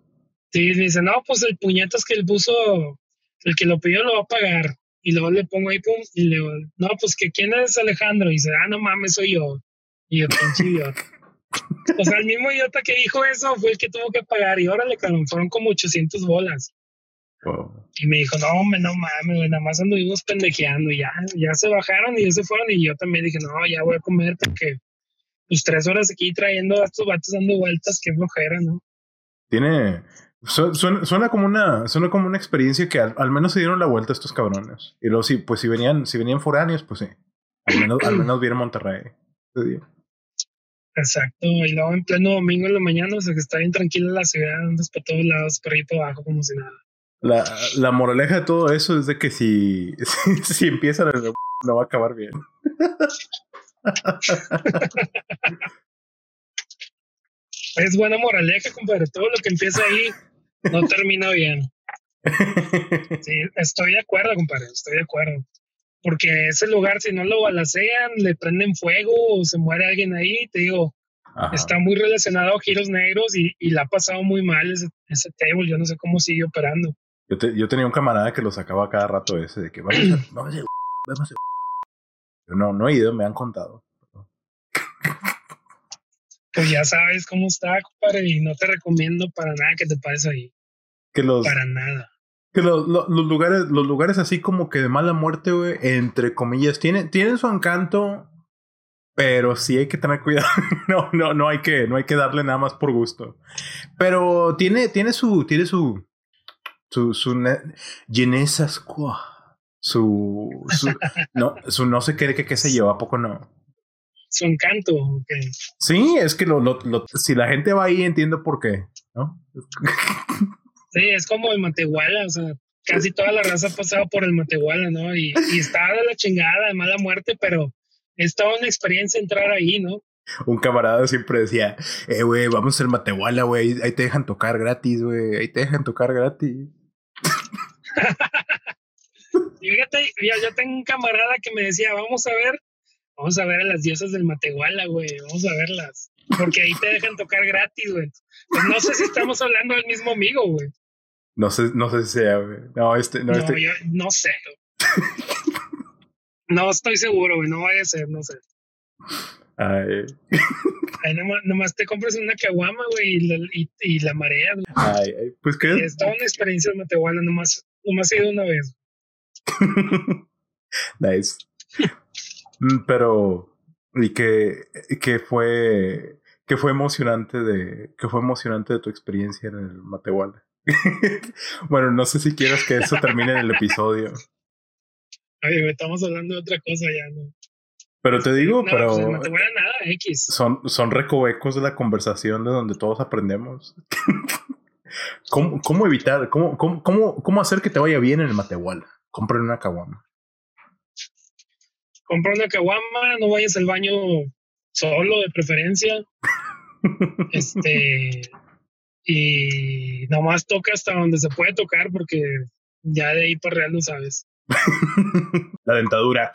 Sí, me dice, no, pues el puñetas que el buzo, el que lo pidió lo va a pagar. Y luego le pongo ahí, pum, y le digo, no, pues que quién es Alejandro. Y dice, ah, no mames, soy yo. Y yo, pinche idiota. o sea, el mismo idiota que dijo eso fue el que tuvo que pagar. Y órale, fueron como 800 bolas. Y me dijo, no, hombre, no mames, nada más anduvimos pendejeando y ya, ya se bajaron y ya se fueron y yo también dije, no, ya voy a comer porque pues tres horas aquí trayendo a estos vatos dando vueltas, qué flojera, ¿no? Tiene, suena, como una, suena como una experiencia que al, menos se dieron la vuelta estos cabrones. Y luego sí, pues si venían, si venían foráneos, pues sí, al menos, al menos vieron Monterrey Exacto, y luego en pleno domingo en la mañana, o sea que está bien tranquila la ciudad, andas para todos lados, para ir para abajo como si nada. La, la moraleja de todo eso es de que si, *laughs* si, empiezan a no va a acabar bien. *laughs* es buena moraleja, compadre. Todo lo que empieza ahí no termina bien. Sí, estoy de acuerdo, compadre. Estoy de acuerdo. Porque ese lugar, si no lo balacean, le prenden fuego o se muere alguien ahí, te digo, está muy relacionado a giros negros y, y le ha pasado muy mal ese, ese table. Yo no sé cómo sigue operando. Yo, tenía un camarada que lo sacaba cada rato ese, de que vamos a, vamos a, vamos a. Yo no, no he ido, me han contado. Pues ya sabes cómo está, compadre, y no te recomiendo para nada que te pases ahí. Que los, para nada. Que los, los, lugares, los lugares así como que de mala muerte, güey, entre comillas, tienen, tienen su encanto, Pero sí hay que tener cuidado. *laughs* no, no, no hay que, no hay que darle nada más por gusto. Pero tiene, tiene su, tiene su, su, su, su, su, *laughs* no, su no sé qué, qué, se lleva, ¿a poco no? Su encanto. Sí, es que lo, lo, si la gente va ahí, entiendo por qué, ¿no? sí, es como el Matehuala, o sea, casi toda la raza ha pasado por el Matehuala, ¿no? Y, y está de la chingada, de mala muerte, pero es toda una experiencia entrar ahí, ¿no? Un camarada siempre decía, eh, güey, vamos al Matehuala, güey, ahí te dejan tocar gratis, güey, ahí te dejan tocar gratis. *laughs* Fíjate, yo, tengo un camarada que me decía, vamos a ver, vamos a ver a las diosas del Matehuala, güey, vamos a verlas, porque ahí te dejan tocar gratis, güey. Pues no sé si estamos hablando del mismo amigo, güey. No sé, no sé si sea, güey. No, este, no, este. Yo, no sé. no estoy seguro, güey, no vaya a ser, no sé. Ay. Ahí nomás, te compras una caguama, güey, y la, y, la marea, güey. Ay, pues qué. Es toda una experiencia en Matehuala, nomás, nomás he ido una vez. *laughs* nice. Mm, pero, y que, que fue, que fue emocionante de, que fue emocionante de tu experiencia en el Matehuala. *laughs* bueno, no sé si quieres que eso termine en el episodio. Oye, estamos hablando de otra cosa ya, ¿no? Pero te digo, pero. Pues, no te voy a nada, X. Son, son recovecos de la conversación de donde todos aprendemos. *laughs* ¿Cómo, ¿Cómo, evitar? Cómo, cómo, cómo, hacer que te vaya bien en el Matehuala? Compra una caguama. Compra una caguama, no vayas al baño solo, de preferencia. *laughs* este. Y nomás toca hasta donde se puede tocar, porque ya de ahí para real no sabes. *laughs* La dentadura.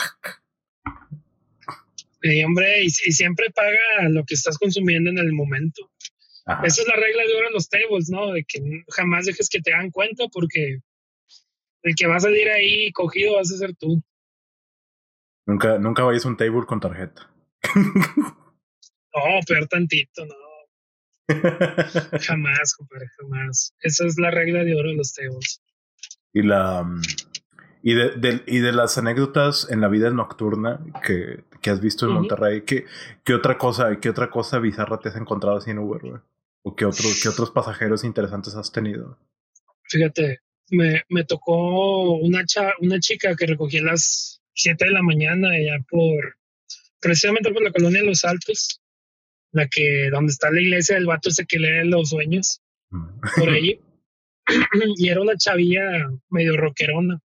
Sí, hombre, y, siempre paga lo que estás consumiendo en el momento. Esa es la regla de oro en los tables, ¿no? De que jamás dejes que te hagan cuenta porque el que va a salir ahí cogido vas a ser tú. Nunca, nunca vayas a un table con tarjeta. *laughs* no, peor tantito, no. *laughs* jamás, compadre, jamás. Esa es la regla de oro de los tables. Y la mm, y de, y de las anécdotas en la vida nocturna que, que has visto en Monterrey, ¿qué, ¿qué, otra cosa, qué otra cosa bizarra te has encontrado así en Uber, güey? ¿O qué, otro, qué otros pasajeros interesantes has tenido? Fíjate, me, me tocó una, una chica que recogía las 7 de la mañana allá por, precisamente por la colonia de Los Altos, la que, donde está la iglesia del vato ese que lee los sueños, por ahí. *laughs* *clears throat* y era una chavilla medio rockerona.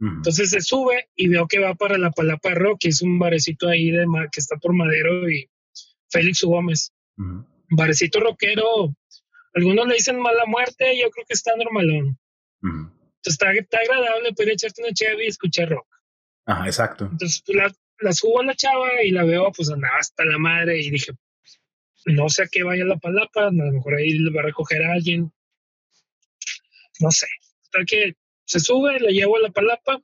Entonces se sube y veo que va para la Palapa Rock, que es un barecito ahí de que está por Madero y Félix Gómez. Barecito rockero, algunos le dicen mala muerte, yo creo que está normalón. Entonces está, agradable poder echarte una chave y escuchar rock. Ajá, exacto. Entonces pues, la, la subo a la chava y la veo, pues andaba hasta la madre y dije, no sé a qué vaya la palapa, a lo mejor ahí le va a recoger a alguien. No sé. Hasta que se sube, la llevo a la palapa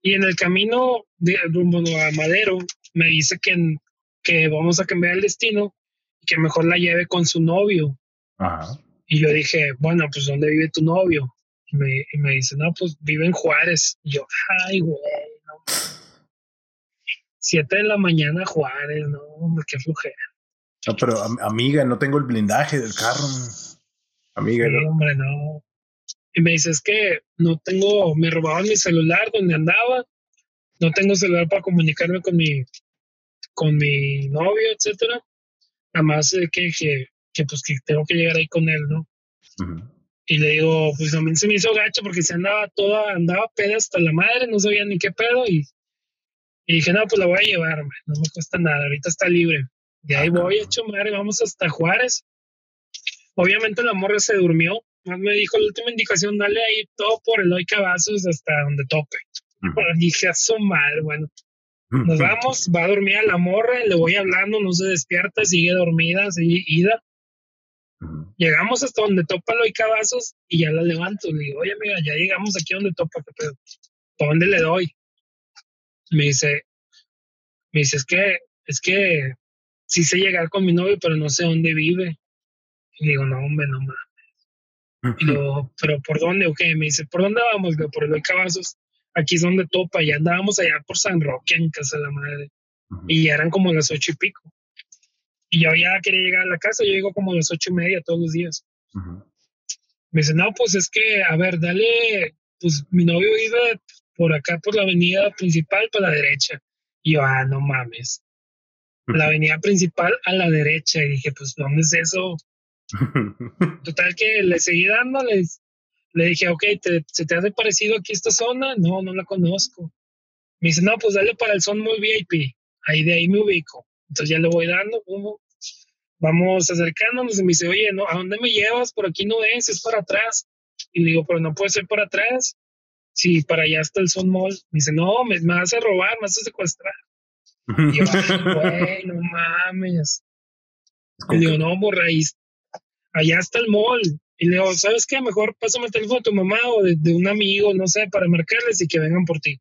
y en el camino de, rumbo a Madero me dice que, que vamos a cambiar el destino y que mejor la lleve con su novio. Y yo dije, bueno, pues ¿dónde vive tu novio? Y me, y me dice, no, pues vive en Juárez. Y yo, ay, güey, no. Siete de la mañana Juárez, no, hombre, qué flujera. No, pero amiga, no tengo el blindaje del carro. Amiga, no. hombre, no. Y me dice, es que no tengo, me robaban mi celular donde andaba, no tengo celular para comunicarme con mi, con mi novio, etcétera. Nada más que, que, que, pues que tengo que llegar ahí con él, ¿no? Y le digo, pues también se me hizo gacho porque se andaba toda, andaba peda hasta la madre, no sabía ni qué pedo y, y dije, no, pues la voy a llevar, no me cuesta nada, ahorita está libre. De ahí voy, hecho madre, vamos hasta Juárez. Obviamente la morra se durmió, me dijo la última indicación, dale ahí todo por el hoy cabazos hasta donde tope. dije, a su madre, bueno. Nos vamos, va a dormir a la morra, le voy hablando, no se despierta, sigue dormida, sigue ida. Llegamos hasta donde topa el hoy cabazos y ya la levanto. Le digo, oye, amiga, ya llegamos aquí donde topa, ¿qué ¿Para dónde le doy? Me dice, me dice, es que, es que sí sé llegar con mi novio, pero no sé dónde vive. Y digo, no, hombre, no más y pero ¿por dónde? Ok, me dice, ¿por dónde vamos? Por el Cabazos. Aquí es donde topa. Y andábamos allá por San Roque, en casa de la madre. y eran como las ocho y pico. Y yo ya quería llegar a la casa, yo llego como a las ocho y media todos los días. Me dice, no, pues es que, a ver, dale, pues mi novio vive por acá, por la avenida principal, para la derecha. Y yo, ah, no mames. La avenida principal a la derecha. Y dije, pues, ¿dónde es eso? *laughs* Total que le seguí dando, le dije, ok, ¿se te hace parecido aquí esta zona? No, no la conozco. Me dice, no, pues dale para el Son Mall VIP. Ahí de ahí me ubico. Entonces ya le voy dando, vamos acercándonos y me dice, oye, ¿no? ¿a dónde me llevas? Por aquí no es, es para atrás. Y le digo, pero no puede ser para atrás. Si para allá está el Son Mall. Me dice, no, me, vas a robar, me vas a secuestrar. y yo, güey, *laughs* no mames. Y le digo, no, borra, ahí, allá está el mall. Y le digo, ¿sabes qué? Mejor pásame el teléfono de tu mamá o de, un amigo, no sé, para marcarles y que vengan por ti.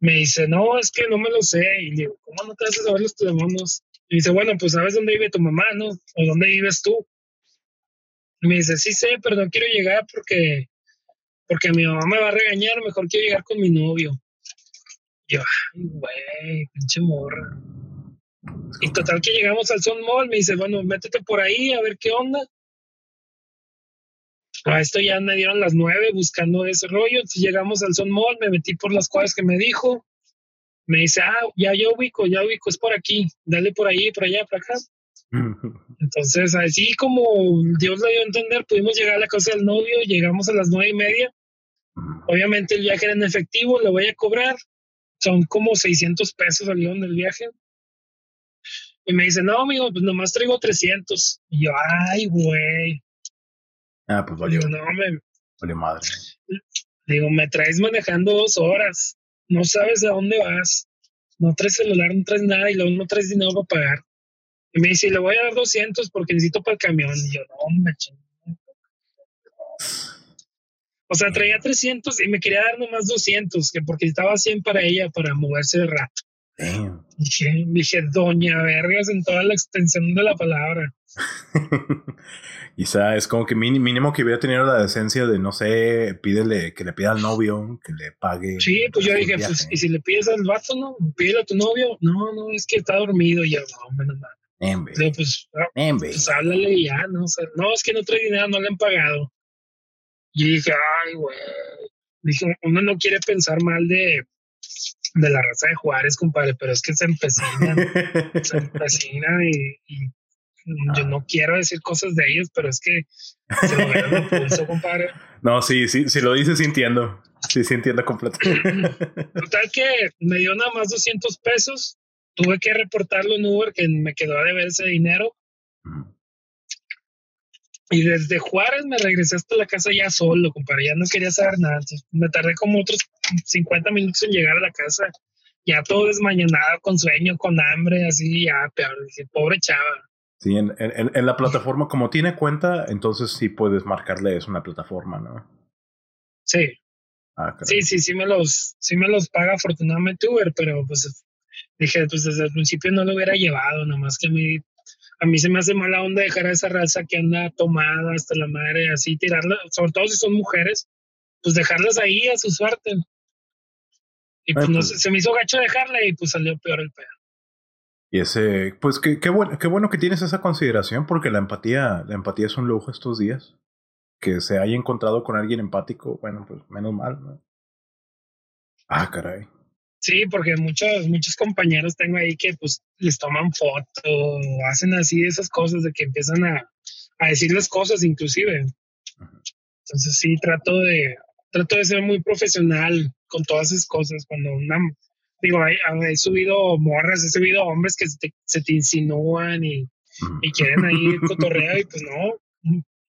Me dice, no, es que no me lo sé. Y le digo, ¿cómo no te haces saber los teléfonos? Y dice, bueno, pues sabes dónde vive tu mamá, ¿no? O dónde vives tú. Y me dice, sí sé, pero no quiero llegar porque, porque mi mamá me va a regañar, mejor quiero llegar con mi novio. Y yo, ay, güey, pinche morra. Y total que llegamos al Sun Mall, me dice, bueno, métete por ahí a ver qué onda. A esto ya me dieron las nueve buscando ese rollo. Entonces llegamos al Sun Mall, me metí por las cosas que me dijo. Me dice, ah, ya, ya ubico, ya ubico, es por aquí. Dale por ahí, por allá, por acá. Entonces, así como Dios le dio a entender, pudimos llegar a la casa del novio, llegamos a las nueve y media. Obviamente el viaje era en efectivo, le voy a cobrar. Son como 600 pesos al león del viaje. Y me dice, no, amigo, pues nomás traigo 300. Y yo, ay, güey. Ah, pues valió. No, me. Valió madre. Digo, me traes manejando dos horas. No sabes a dónde vas. No traes celular, no traes nada y luego no traes dinero para pagar. Y me dice, le voy a dar 200 porque necesito para el camión. Y yo, no, me O sea, traía 300 y me quería dar nomás 200, que porque estaba 100 para ella para moverse de rato. Dije, dije, doña vergas en toda la extensión de la palabra. *laughs* Quizá es como que mínimo que hubiera tenido la decencia de, no sé, pídele que le pida al novio, que le pague. Sí, pues yo dije, pues, ¿y si le pides al vato, no? Pídele a tu novio. No, no, es que está dormido. Y yo, no, menos mal. pues, ah, pues háblale y ya, no, o no, es que no trae dinero, no le han pagado. Y dije, ay, güey. Dije, uno no quiere pensar mal de, de la raza de Juárez, compadre, pero es que se empecina, *laughs* se empecina y, yo no quiero decir cosas de ellos, pero es que se lo pulso, compadre. *laughs* No, sí, sí, si lo dices, entiendo. Sí, sí entiendo completamente. *laughs* Total que me dio nada más 200 pesos. Tuve que reportarlo en Uber, que me quedó a deber ese dinero. Y desde Juárez me regresé hasta la casa ya solo, compadre. Ya no quería saber nada. me tardé como otros 50 minutos en llegar a la casa. Ya todo desmañanado, con sueño, con hambre, así, ya, peor. Dije, pobre chava. Sí, en, en, en, la plataforma, como tiene cuenta, entonces sí puedes marcarle es una plataforma, ¿no? Sí. Ah, sí, sí, sí me los, sí me los paga afortunadamente Uber, pero pues dije, pues desde el principio no lo hubiera llevado, nomás que a mí a mí se me hace mala onda dejar a esa raza que anda tomada hasta la madre, así tirarla, sobre todo si son mujeres, pues dejarlas ahí a su suerte. Y pues, no, pues se me hizo gacho dejarla y pues salió peor el pedo. Y ese, pues qué, qué, bueno, qué bueno que tienes esa consideración, porque la empatía, la empatía es un lujo estos días. Que se haya encontrado con alguien empático, bueno, pues menos mal, ¿no? Ah, caray. Sí, porque muchos, muchos compañeros tengo ahí que pues les toman fotos, hacen así esas cosas de que empiezan a, a decir las cosas inclusive. Entonces sí, trato de, trato de ser muy profesional con todas esas cosas. Cuando una, digo, he, subido morras, he subido hombres que se te, se te insinúan y, y, quieren ahí *laughs* cotorreo y pues no,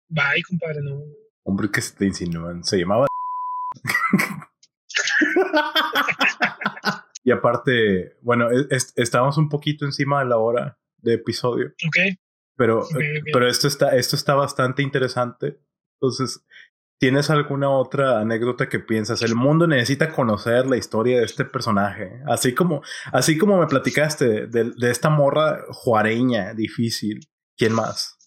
bye, compadre, no. Hombre que se te insinúan, se llamaba... *laughs* y aparte, bueno, estamos un poquito encima de la hora de episodio. Ok. Pero, pero esto está, esto está bastante interesante. Entonces, ¿tienes alguna otra anécdota que piensas? El mundo necesita conocer la historia de este personaje. Así como, así como me platicaste de, de esta morra juareña difícil. ¿Quién más?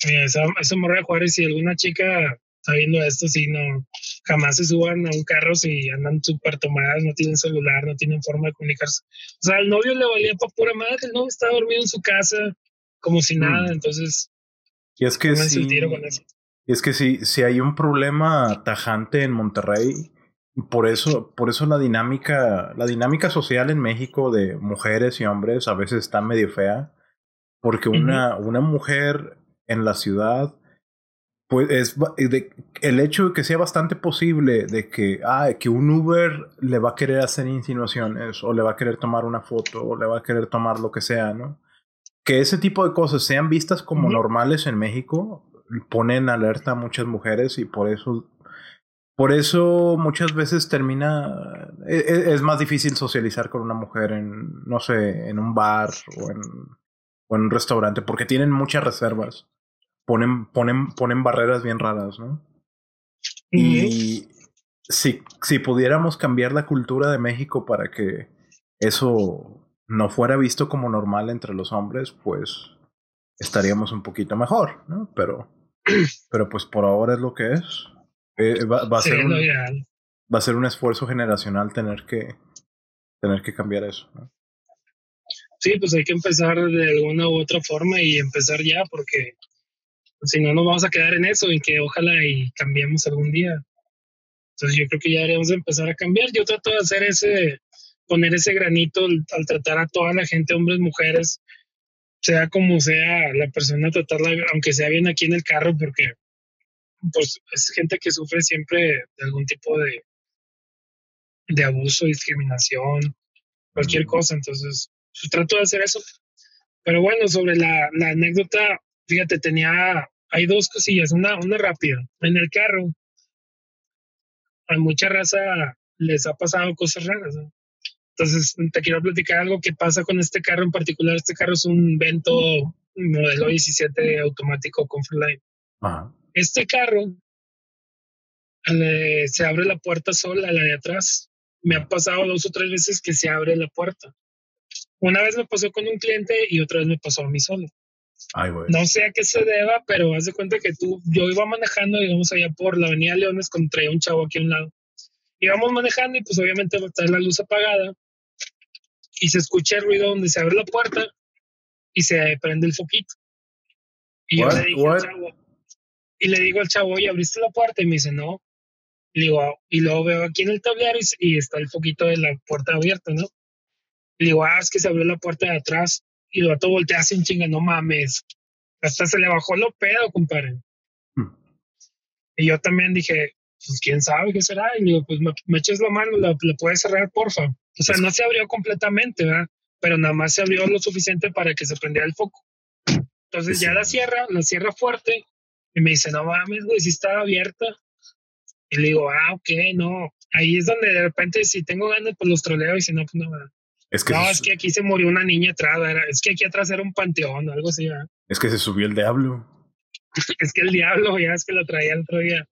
Esa, esa morra de Juárez, si alguna chica está viendo esto, sí, no, jamás se suban a un carro si andan súper tomadas, no tienen celular, no tienen forma de comunicarse. O sea, al novio le valía para pura madre, el novio estaba dormido en su casa como si nada, mm. entonces... Y es que sí, Y es que sí, si hay un problema tajante en Monterrey, y por eso, por eso la dinámica, la dinámica social en México de mujeres y hombres a veces está medio fea. Porque una, una mujer en la ciudad pues es el hecho de que sea bastante posible de que, ah, que un Uber le va a querer hacer insinuaciones o le va a querer tomar una foto o le va a querer tomar lo que sea, ¿no? Que ese tipo de cosas sean vistas como normales en México ponen alerta a muchas mujeres y por eso por eso muchas veces termina e, e, es, más difícil socializar con una mujer en no sé, en un bar o en o en un restaurante porque tienen muchas reservas ponen, ponen, ponen barreras bien raras, ¿no? Y si, si pudiéramos cambiar la cultura de México para que eso no fuera visto como normal entre los hombres, pues estaríamos un poquito mejor, ¿no? Pero, *clears throat* pero pues por ahora es lo que es. Eh, va, a ser un, va a ser un esfuerzo generacional tener que tener que cambiar eso. ¿no? Sí, pues hay que empezar de alguna u otra forma y empezar ya porque si no nos vamos a quedar en eso, en que ojalá y cambiemos algún día. Entonces yo creo que ya deberíamos empezar a cambiar. Yo trato de hacer ese, poner ese granito al, tratar a toda la gente, hombres, mujeres, sea como sea la persona, tratarla, aunque sea bien aquí en el carro, porque pues es gente que sufre siempre de algún tipo de, de abuso, discriminación, cualquier cosa. Entonces, pues, trato de hacer eso. Pero bueno, sobre la, la anécdota, fíjate, tenía hay dos cosillas, una, una rápida. En el carro, a mucha raza les ha pasado cosas raras. Entonces, te quiero platicar algo que pasa con este carro en particular. Este carro es un Vento modelo 17 automático con Freeline. Este carro se abre la puerta sola, la de atrás. Me ha pasado dos o tres veces que se abre la puerta. Una vez me pasó con un cliente y otra vez me pasó a mí solo. No sé a qué se deba, pero haz de cuenta que tú, yo iba manejando, digamos, allá por la avenida Leones, contra un chavo aquí a un lado. Íbamos manejando y pues obviamente va a estar la luz apagada y se escucha el ruido donde se abre la puerta y se prende el foquito. Y yo le dije al chavo, y le digo al chavo, oye, ¿abriste la puerta? Y me dice, no. Y, digo, ah", y luego veo aquí en el tablero y, y, está el foquito de la puerta abierta, ¿no? Y digo, ah, es que se abrió la puerta de atrás y el vato voltea sin chinga, no mames. Hasta se le bajó lo pedo, compadre. Hmm. Y yo también dije, pues quién sabe qué será. Y digo, pues me, eches la mano, ¿le puedes cerrar, porfa? O sea, no se abrió completamente, ¿verdad? Pero nada más se abrió lo suficiente para que se prendiera el foco. Entonces ya la cierra, la cierra fuerte. Y me dice, no mames, güey, si estaba abierta. Y le digo, ah, ok, no. Ahí es donde de repente, si tengo ganas, pues los troleo y si no, pues no, no, es que aquí se murió una niña atrás, es que aquí atrás era un panteón o algo así. Es que se subió el diablo. *laughs* es que el diablo, ya es que lo traía el otro día.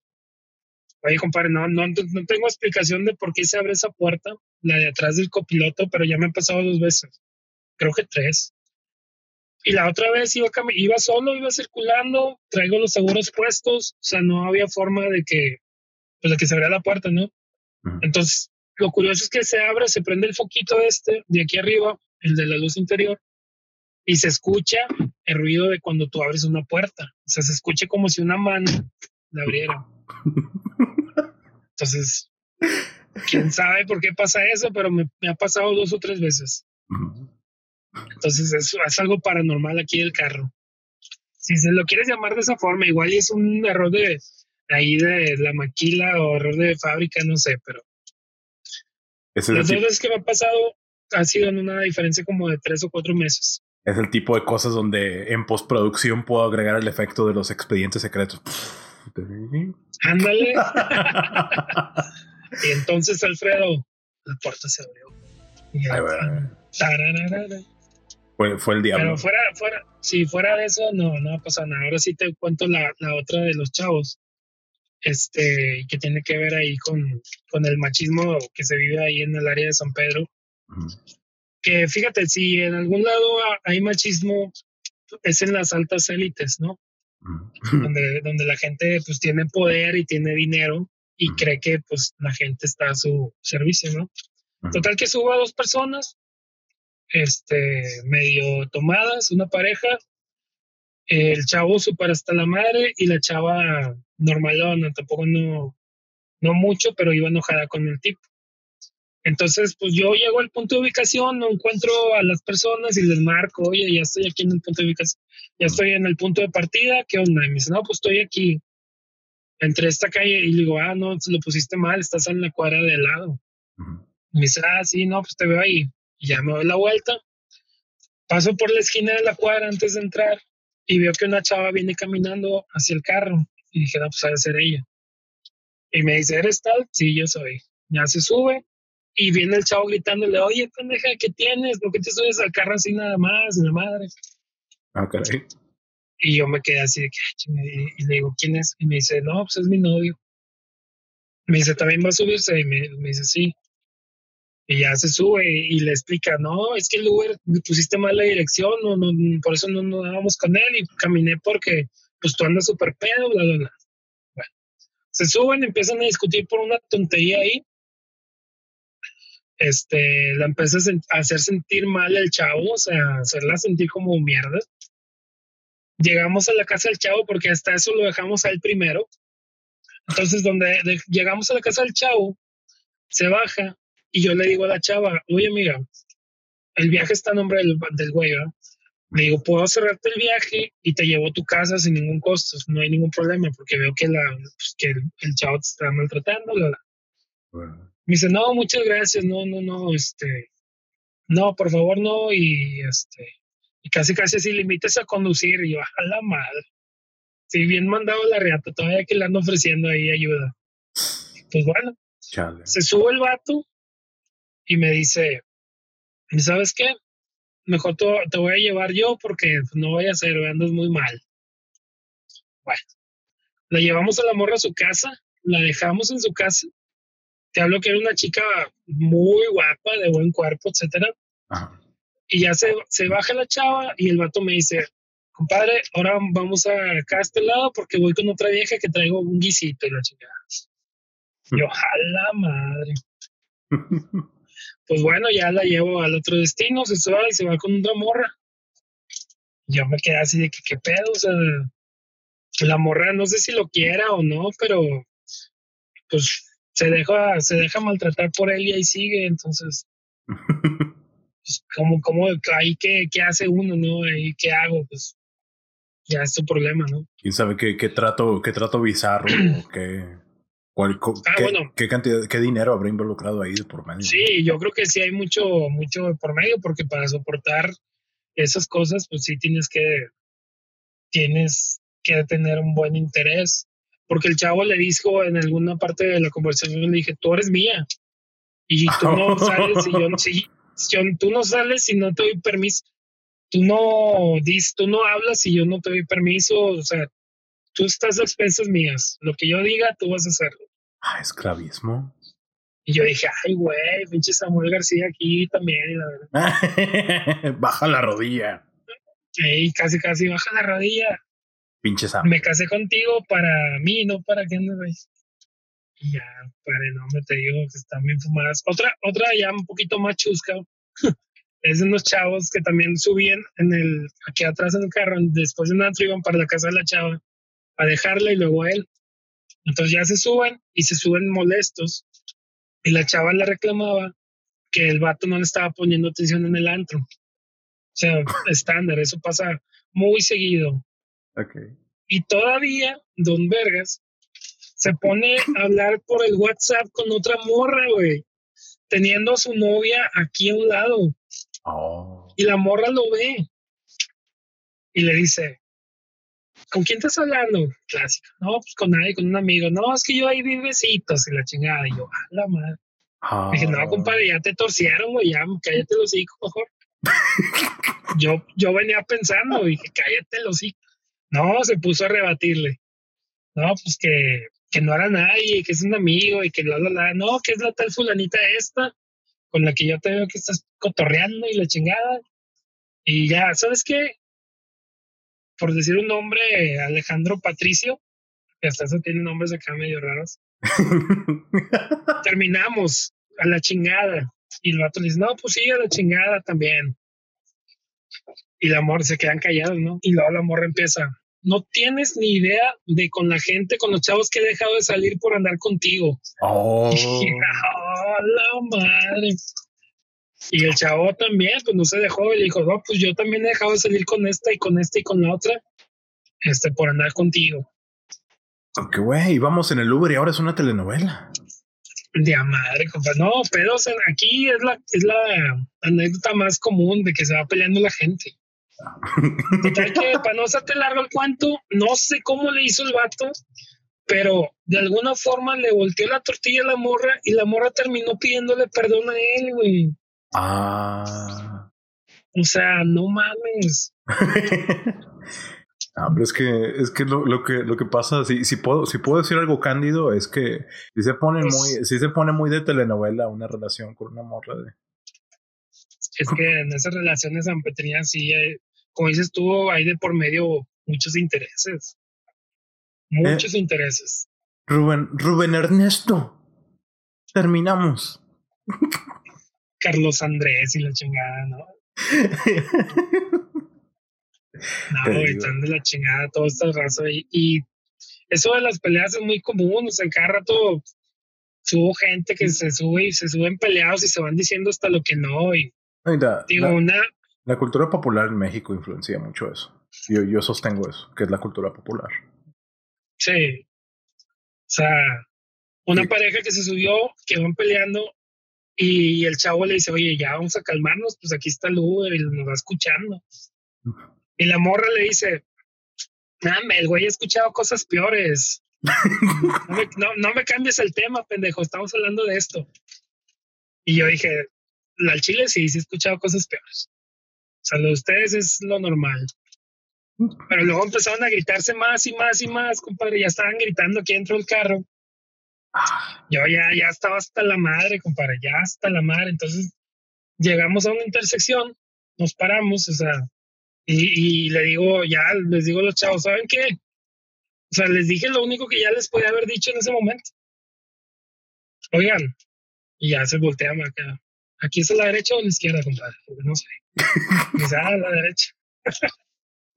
Oye, compadre, no, no, no tengo explicación de por qué se abre esa puerta, la de atrás del copiloto, pero ya me ha pasado dos veces. Creo que tres. Y la otra vez iba, iba solo, iba circulando, traigo los seguros puestos, o sea, no había forma de que, pues, de que se abriera la puerta, ¿no? Entonces, lo curioso es que se abre, se prende el foquito este de aquí arriba, el de la luz interior, y se escucha el ruido de cuando tú abres una puerta. O sea, se escucha como si una mano la abriera. *laughs* Entonces, quién sabe por qué pasa eso, pero me, ha pasado dos o tres veces. Entonces, es, es algo paranormal aquí del carro. Si se lo quieres llamar de esa forma, igual es un error de ahí de la maquila o error de fábrica, no sé, pero las dos veces que me ha pasado ha sido en una diferencia como de tres o cuatro meses. Es el tipo de cosas donde en postproducción puedo agregar el efecto de los expedientes secretos. Ándale. *laughs* y entonces, Alfredo, la puerta se abrió. fue, fue, el diablo. Pero fuera, fuera, si fuera de eso, no, no ha pasado nada. Ahora sí te cuento la, la otra de los chavos este, que tiene que ver ahí con, con el machismo que se vive ahí en el área de San Pedro. Que fíjate, si en algún lado hay machismo, es en las altas élites, ¿no? donde, donde la gente pues tiene poder y tiene dinero y cree que pues la gente está a su servicio, ¿no? Total que subo a dos personas, este, medio tomadas, una pareja, el chavo super hasta la madre y la chava normalona, tampoco no, no mucho, pero iba enojada con el tipo. Entonces, pues yo llego al punto de ubicación, no encuentro a las personas y les marco, oye, ya estoy aquí en el punto de ubicación, ya estoy en el punto de partida, ¿qué onda? Y me dice, no, pues estoy aquí, entre esta calle, y le digo, ah, no, lo pusiste mal, estás en la cuadra de al lado. Me dice, ah, sí, no, pues te veo ahí. Y ya me doy la vuelta, paso por la esquina de la cuadra antes de entrar y veo que una chava viene caminando hacia el carro. Y dije, no, pues ha de ser ella. Y me dice, ¿eres tal? Sí, yo soy. Ya se sube y viene el chavo gritándole, oye, pendeja, ¿qué tienes? ¿Por qué te subes al carro así nada más? la madre. Ah, caray. Y yo me quedé así de que, y le digo, ¿quién es? Y me dice, no, pues es mi novio. Me dice, ¿también va a subirse? Y me, dice, sí. Y ya se sube y, le explica, no, es que el Uber pusiste mal la dirección, no, no, por eso no nos dábamos con él y caminé porque pues tú andas súper pedo, bla, bla, bla. Bueno, se suben, empiezan a discutir por una tontería ahí. Este, la empieza a hacer sentir mal el chavo, o sea, hacerla sentir como mierda. Llegamos a la casa del chavo porque hasta eso lo dejamos a él primero. Entonces, donde llegamos a la casa del chavo, se baja y yo le digo a la chava, oye, mira, el viaje está a nombre del, del güey, ¿verdad? Le digo, puedo cerrarte el viaje y te llevo a tu casa sin ningún costo, no hay ningún problema, porque veo que, la, pues, que el, chavo te está maltratando. Me dice, no, muchas gracias, no, no, no, este, no, por favor, no, y este, casi, casi así limites a conducir, y yo, a la madre. Si bien mandado la reata, todavía que le ando ofreciendo ahí ayuda. Pues bueno, se sube el vato y me dice, ¿sabes qué? Mejor te, voy a llevar yo porque no vaya a ser, andas muy mal. Bueno, la llevamos a la morra a su casa, la dejamos en su casa. Te hablo que era una chica muy guapa, de buen cuerpo, etcétera. Y ya se, se baja la chava y el vato me dice, compadre, ahora vamos a acá a este lado porque voy con otra vieja que traigo un guisito y la chica. Yo, jala madre. pues bueno, ya la llevo al otro destino, se sube y se va con otra morra. Yo me quedé así de que qué pedo, o sea, la morra no sé si lo quiera o no, pero pues se deja, se deja maltratar por él y ahí sigue, entonces, *laughs* pues como, como ahí qué, qué hace uno, ¿no? Ahí qué hago, pues ya es tu problema, ¿no? ¿Quién sabe qué, qué trato, qué trato bizarro o *clears throat* qué ¿Cuál, ah, qué, bueno, qué, cantidad, qué dinero habrá involucrado ahí por medio? Sí, yo creo que sí hay mucho, mucho por medio, porque para soportar esas cosas, pues sí tienes que, tienes que tener un buen interés. Porque el chavo le dijo en alguna parte de la conversación, le dije, tú eres mía. Y tú no sales si yo, *laughs* si, yo, tú no sales si no te doy permiso. Tú no dices, tú no hablas si yo no te doy permiso. O sea, tú estás a expensas mías. Lo que yo diga, tú vas a hacerlo. Ah, esclavismo. Y yo dije, ay, güey, pinche Samuel García aquí también, la verdad. *laughs* baja la rodilla. Sí, casi, casi baja la rodilla. Pinche Samuel. Me casé contigo para mí, no para que andes Y ya, para no me te digo que están bien fumadas. Otra, otra ya un poquito más chusca. *laughs* es de unos chavos que también subían en el, aquí atrás en el carro, después de una iban para la casa de la chava a dejarla y luego a él. Entonces ya se suben y se suben molestos. Y la chava le reclamaba que el vato no le estaba poniendo atención en el antro. O sea, *coughs* estándar, eso pasa muy seguido. Okay. Y todavía Don Vergas se pone a hablar por el WhatsApp con otra morra, güey, teniendo a su novia aquí a un lado. Oh. Y la morra lo ve y le dice, ¿con quién estás hablando? Clásico. No, pues con nadie, con un amigo. No, es que yo ahí vi besitos y la chingada. Y yo, a la madre. Dije, no, compadre, ya te torcieron, güey, ya cállate los hijos, mejor. yo, yo venía pensando, dije, cállate los hijos. No, se puso a rebatirle. No, pues que, que no era nadie, que es un amigo y que la, la, la. No, que es la tal fulanita esta con la que yo te veo que estás cotorreando y la chingada. Y ya, ¿sabes qué? por decir un nombre, Alejandro Patricio, hasta eso tiene nombres acá medio raros. *laughs* Terminamos a la chingada. Y el vato le dice, no, pues sí, a la chingada también. Y la morra se quedan callados, ¿no? Y luego la morra empieza, no tienes ni idea de con la gente, con los chavos que he dejado de salir por andar contigo. Oh. *laughs* la madre. Y el chavo también, pues no se dejó y le dijo, no, pues yo también he dejado de salir con esta y con esta y con la otra, este, por andar contigo. Aunque, güey, íbamos en el Uber y ahora es una telenovela. De madre, compa. No, pero aquí es la, es la anécdota más común de que se va peleando la gente. *laughs* Total que para no hacerte largo el cuento, no sé cómo le hizo el vato, pero de alguna forma le volteó la tortilla a la morra y la morra terminó pidiéndole perdón a él, güey. Ah. O sea, no mames. *laughs* Ah, pero es que, es que lo, lo, que lo que pasa, si, si puedo, si puedo decir algo cándido, es que si se pone pues muy, si se pone muy de telenovela una relación con una morra de. Es que en esas relaciones tenían sí, eh, como dices tú, hay de por medio muchos intereses. Muchos eh, intereses. Rubén, Rubén Ernesto. Terminamos. Carlos Andrés y la chingada, ¿no? *laughs* No, están de la chingada todo esta raza. Y, y, eso de las peleas es muy común. O sea, cada rato subo gente que se sube y se suben peleados y se van diciendo hasta lo que no. Y digo, la, una. La cultura popular en México influencia mucho eso. Yo, yo sostengo eso, que es la cultura popular. Sí. O sea, una pareja que se subió, que van peleando y el chavo le dice, oye, ya vamos a calmarnos, pues aquí está el Uber y nos va escuchando. Y la morra le dice, Dame, el güey ha escuchado cosas peores. *laughs* No me, cambies el tema, pendejo, estamos hablando de esto. Y yo dije, al chile sí, sí he escuchado cosas peores. O sea, lo de ustedes es lo normal. Pero luego empezaron a gritarse más y más y más, compadre. Ya estaban gritando aquí dentro del carro. Yo ya, ya estaba hasta la madre, compadre, ya hasta la madre. Entonces llegamos a una intersección, nos paramos, o sea, y, le digo, ya les digo a los chavos, ¿saben qué? O sea, les dije lo único que ya les podía haber dicho en ese momento. Oigan, y ya se voltean acá. ¿Aquí es a la derecha o a la izquierda, compadre? No sé. Dice, ah, a la derecha.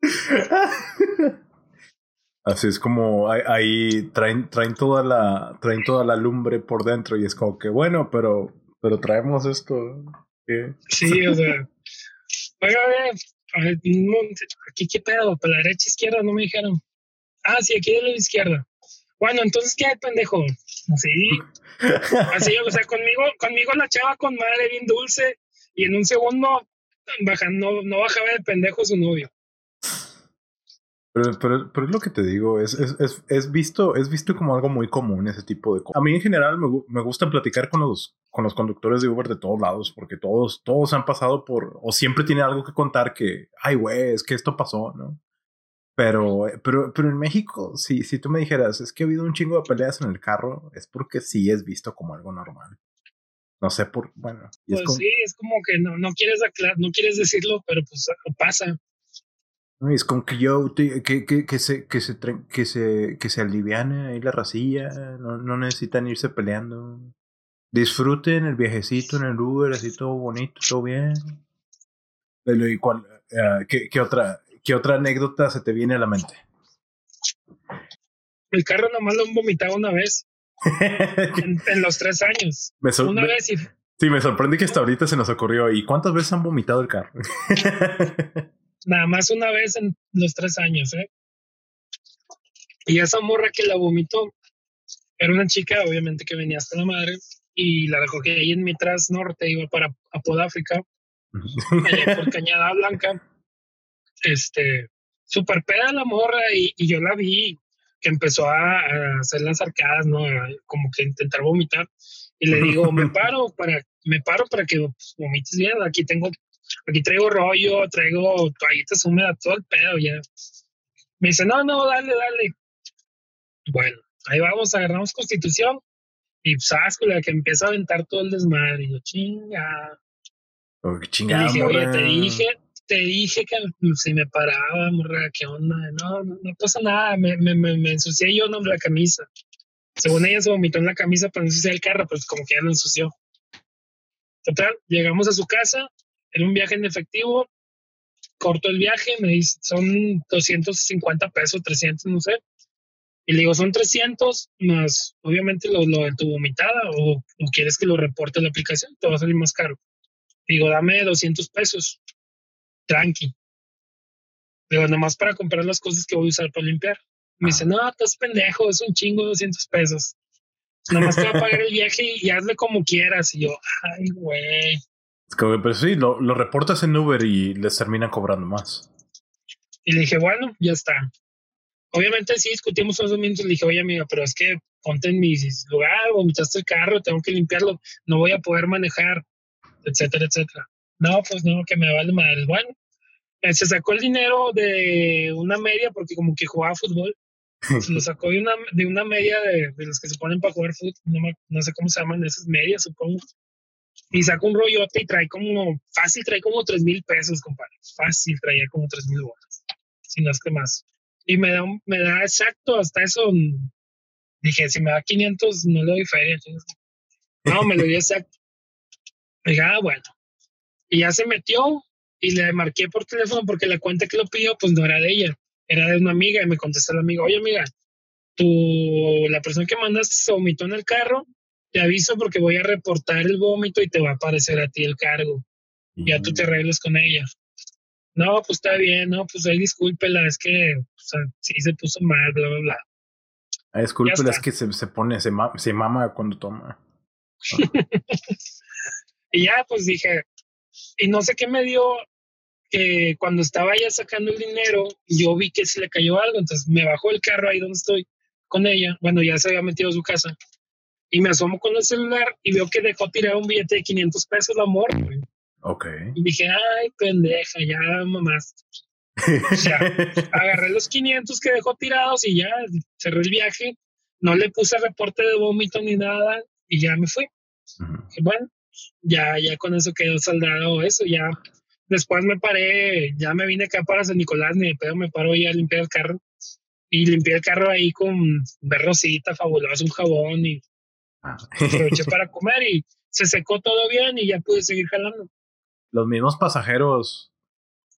*laughs* Así es como ahí, traen, traen toda la, traen toda la lumbre por dentro y es como que bueno, pero, pero traemos esto. Sí, o sea, oiga, aquí qué pedo, para la derecha izquierda no me dijeron. Ah, sí, aquí de la izquierda. Bueno, entonces qué pendejo. Así, así, o sea, conmigo, conmigo la chava con madre bien dulce y en un segundo baja, no, no bajaba de pendejo su novio. Pero, pero, pero, es lo que te digo, es, es, es, es, visto, es visto como algo muy común ese tipo de cosas. A mí en general me, me, gusta platicar con los, con los conductores de Uber de todos lados, porque todos, todos han pasado por, o siempre tienen algo que contar que, ay, güey, es que esto pasó, ¿no? Pero, pero, pero en México, si, si tú me dijeras, es que ha habido un chingo de peleas en el carro, es porque sí es visto como algo normal. No sé por, bueno. Pues sí, es como que no, no quieres aclarar, no quieres decirlo, pero pues pasa. Es como que yo, que, que, que, se, que, se, que, se, que se aliviane ahí la racilla, no, no necesitan irse peleando. Disfruten el viajecito en el Uber, así todo bonito, todo bien. ¿Y cuál, uh, ¿qué, ¿qué, otra, ¿Qué otra anécdota se te viene a la mente? El carro nomás lo han vomitado una vez. En, los tres años. *laughs* una vez y... Sí, me sorprende que hasta ahorita se nos ocurrió. ¿Y cuántas veces han vomitado el carro? *laughs* Nada más una vez en los tres años, ¿eh? Y esa morra que la vomitó era una chica, obviamente, que venía hasta la madre y la recogí ahí en Mitras Norte, iba para Apodáfrica, allá por Cañada Blanca. Este, super peda la morra y, yo la vi que empezó a, hacer las arcadas, ¿no? como que intentar vomitar. Y le digo, me *laughs* paro para, me paro para que pues, vomites bien. Aquí tengo aquí traigo rollo, traigo toallitas húmedas, todo el pedo ya. Me dice, no, no, dale, dale. Bueno, ahí vamos, agarramos constitución y la que empieza a aventar todo el desmadre. Y yo, chinga. Oh, chinga, dije, oye, te dije, te dije que si me paraba, morra, ¿qué onda? No, no, no pasa nada, me, me, me, ensucié yo, no, la camisa. Según ella se vomitó en la camisa para ensuciar el carro, pues como que ya lo ensució. Total, llegamos a su casa, en un viaje en efectivo, corto el viaje, me dice, son 250 pesos, 300, no sé. Y le digo, son 300 más, obviamente, lo, lo de tu vomitada o, quieres que lo reporte la aplicación, te va a salir más caro. Digo, dame 200 pesos, tranqui. Digo, nomás para comprar las cosas que voy a usar para limpiar. Me dice, no, estás pendejo, es un chingo 200 pesos. Nomás te va a pagar el viaje y, hazle como quieras. Y yo, ay, güey. Es como, pero sí, lo, lo reportas en Uber y les terminan cobrando más. Y le dije, bueno, ya está. Obviamente sí discutimos unos minutos. Le dije, oye, amiga, pero es que ponte en mi lugar, vomitaste el carro, tengo que limpiarlo, no voy a poder manejar etcétera, etcétera. No, pues no, que me vale mal. Bueno, eh, se sacó el dinero de una media porque como que jugaba fútbol. Se lo *laughs* sacó de una, de una media de, de los que se ponen para jugar fútbol. No, no, sé cómo se llaman esas medias, supongo. Y sacó un rollote y trae como, fácil, trae como tres mil pesos, compadre. Fácil, traía como tres mil bolas. Si no es que más. Y me da, me da exacto hasta eso. Dije, si me da 500, no le doy feria. No, me lo dio exacto. Dije, ah, bueno. Y ya se metió y le marqué por teléfono porque la cuenta que lo pidió, pues no era de ella, era de una amiga. Y me contestó la amiga, oye, amiga, tú, la persona que mandaste se vomitó en el carro, te aviso porque voy a reportar el vómito y te va a aparecer a ti el cargo. Ya tú te arregles con ella. No, pues está bien, no, pues ahí discúlpela, es que sí se puso mal, bla, bla, bla. Ah, discúlpela, es que se, se pone, se, se mama cuando toma. *laughs* Y ya, pues dije, y no sé qué me dio que cuando estaba ya sacando el dinero, yo vi que se le cayó algo, entonces me bajó el carro ahí donde estoy con ella, bueno, ya se había metido a su casa, y me asomo con el celular y veo que dejó tirar un billete de 500 pesos la amor. Ok. Y dije, ay, pendeja, ya mamás. ya, *laughs* agarré los 500 que dejó tirados y ya cerré el viaje. No le puse reporte de vómito ni nada y ya me fui. bueno, ya, ya con eso quedó saldado eso, ya después me paré, ya me vine acá para San Nicolás, ni de pedo me paro ya a limpiar el carro y limpié el carro ahí con berrosita fabuloso, un jabón y ah. aproveché *laughs* para comer y se secó todo bien y ya pude seguir jalando. Los mismos pasajeros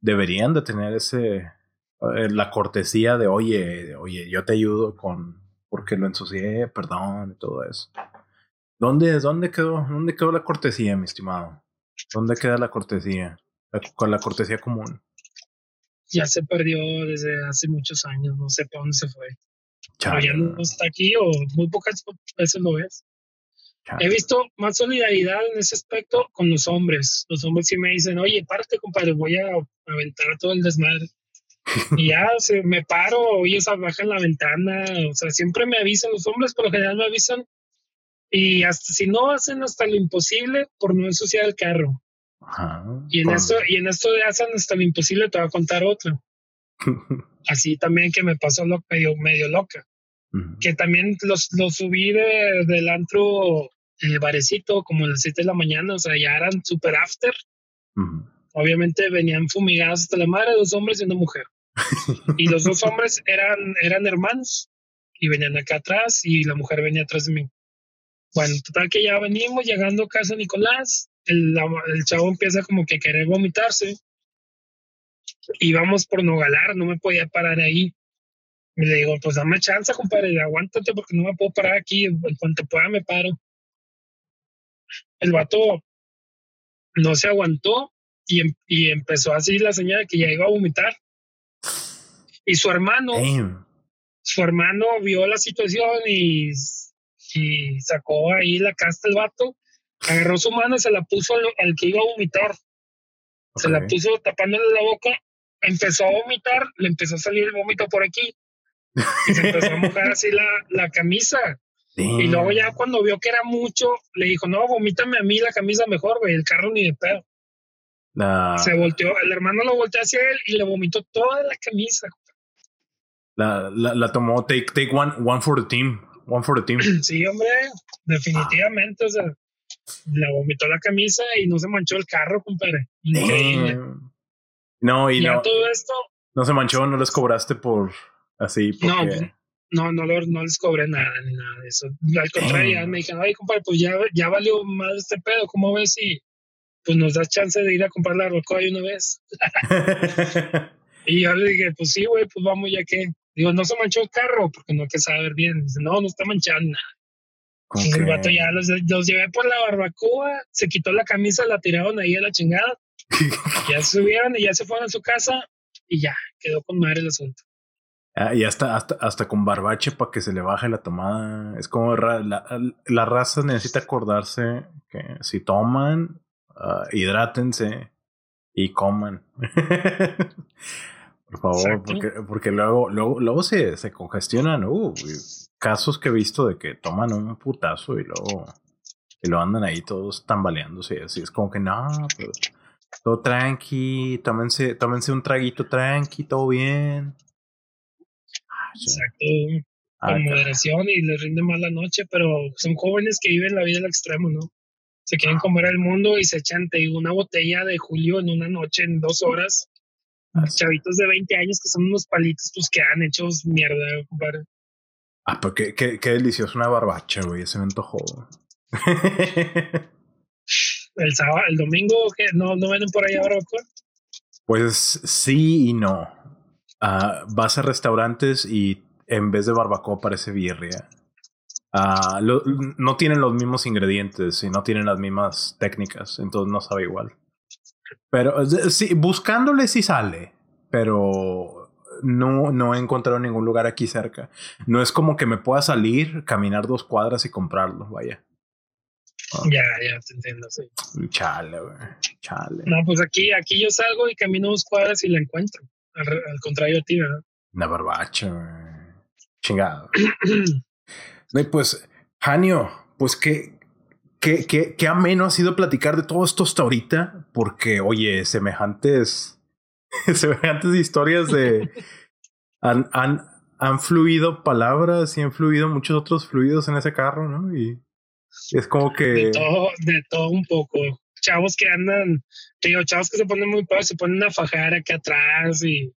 deberían de tener ese eh, la cortesía de oye, oye, yo te ayudo con porque lo ensucié, perdón y todo eso. ¿Dónde, dónde, quedó, ¿Dónde quedó la cortesía, mi estimado? ¿Dónde queda la cortesía? con la cortesía común. Ya se perdió desde hace muchos años, no sé para dónde se fue. ya no está aquí o muy pocas veces lo ves. He visto más solidaridad en ese aspecto con los hombres. Los hombres sí me dicen, oye, párate, compadre, voy a aventar todo el desmadre. y ya *laughs* se, me paro, ellos bajan la ventana, o sea, siempre me avisan, los hombres por lo general me avisan y hasta si no hacen hasta lo imposible por no ensuciar el carro. y en esto, y en esto de hacen hasta lo imposible, te voy a contar otro. *laughs* Así también que me pasó lo, medio, medio loca. Que también los, los subí de, del antro eh, barecito como a las 7 de la mañana, o sea, ya eran super after. Obviamente venían fumigados hasta la madre, dos hombres y una mujer. y los dos *laughs* hombres eran, eran hermanos y venían acá atrás y la mujer venía atrás de mí. Bueno, total que ya venimos llegando a casa Nicolás, el, el chavo empieza como que a querer vomitarse y vamos por Nogalar, no me podía parar ahí. Y le digo, pues dame chance, compadre, aguántate porque no me puedo parar aquí, en cuanto pueda me paro. El vato no se aguantó y, em, y empezó así la señal de que ya iba a vomitar. Y su hermano, su hermano vio la situación y y sacó ahí la casta el vato, agarró su mano se la puso al, que iba a vomitar. Se la puso tapándole la boca, empezó a vomitar, le empezó a salir el vómito por aquí. Y se empezó a *laughs* mojar así la, la camisa. Y luego ya cuando vio que era mucho, le dijo, no, vomítame a mí la camisa mejor, güey, el carro ni de pedo. Se volteó, el hermano lo volteó hacia él y le vomitó toda la camisa. La, la, la tomó, take, take one, one for the team. One for the team. *clears throat* Sí, hombre, definitivamente. O sea, le vomitó la camisa y no se manchó el carro, compadre. No, y no. todo esto. No se manchó, no les cobraste por así. Porque... No, pues, no, no, no, les cobré nada ni nada de eso. Al contrario, me dijeron, ay, compadre, pues ya, ya valió más este pedo, ¿cómo ves si pues nos das chance de ir a comprar la rocoa una vez? *laughs* y yo le dije, pues sí, güey, pues vamos ya que. Digo, no se manchó el carro porque no hay que saber bien. Dice, no, no está manchando nada. Y el vato ya los, los, llevé por la barbacoa, se quitó la camisa, la tiraron ahí a la chingada. *laughs* ya se subieron y ya se fueron a su casa y ya, quedó con madre el asunto. Ah, y hasta, hasta, hasta con barbache para que se le baje la tomada. Es como la, la raza necesita acordarse que si toman, uh, hidrátense y coman. *laughs* Por favor, porque, porque luego, luego, luego se, se congestionan. Uh, casos que he visto de que toman un putazo y luego y lo andan ahí todos tambaleándose. Así es como que no, pero todo tranqui, tómense, tómense un traguito tranqui, todo bien. Exacto. Ah, con moderación y les rinde más la noche, pero son jóvenes que viven la vida al extremo, ¿no? Se quieren comer el mundo y se echan te una botella de julio en una noche, en dos horas. Chavitos de 20 años que son unos palitos, pues que han hecho mierda, compadre. Ah, pero qué, qué, qué delicioso una barbacha, güey. Ese me antojó. *laughs* el sábado, el domingo, no, no venden por allá barbacoa. Pues sí y no. Uh, vas a restaurantes y en vez de barbacoa parece birria. Uh, no tienen los mismos ingredientes y no tienen las mismas técnicas, entonces no sabe igual. Pero sí, buscándole sí sale, pero no, no he encontrado ningún lugar aquí cerca. No es como que me pueda salir, caminar dos cuadras y comprarlo, vaya. Ya, ya te entiendo, sí. Chale, güey. Chale. No, pues aquí, aquí yo salgo y camino dos cuadras y la encuentro. Al, contrario a ti, ¿verdad? Una barbacha, Chingado. *clears throat* no, pues, Janio, pues qué, qué, qué, qué ameno ha sido platicar de todo esto hasta ahorita, porque, oye, semejantes, *laughs* semejantes historias de... *laughs* han, han, han fluido palabras y han fluido muchos otros fluidos en ese carro, ¿no? Y es como que... De todo, de todo un poco chavos que andan, digo, chavos que se ponen muy padres, se ponen a fajar aquí atrás y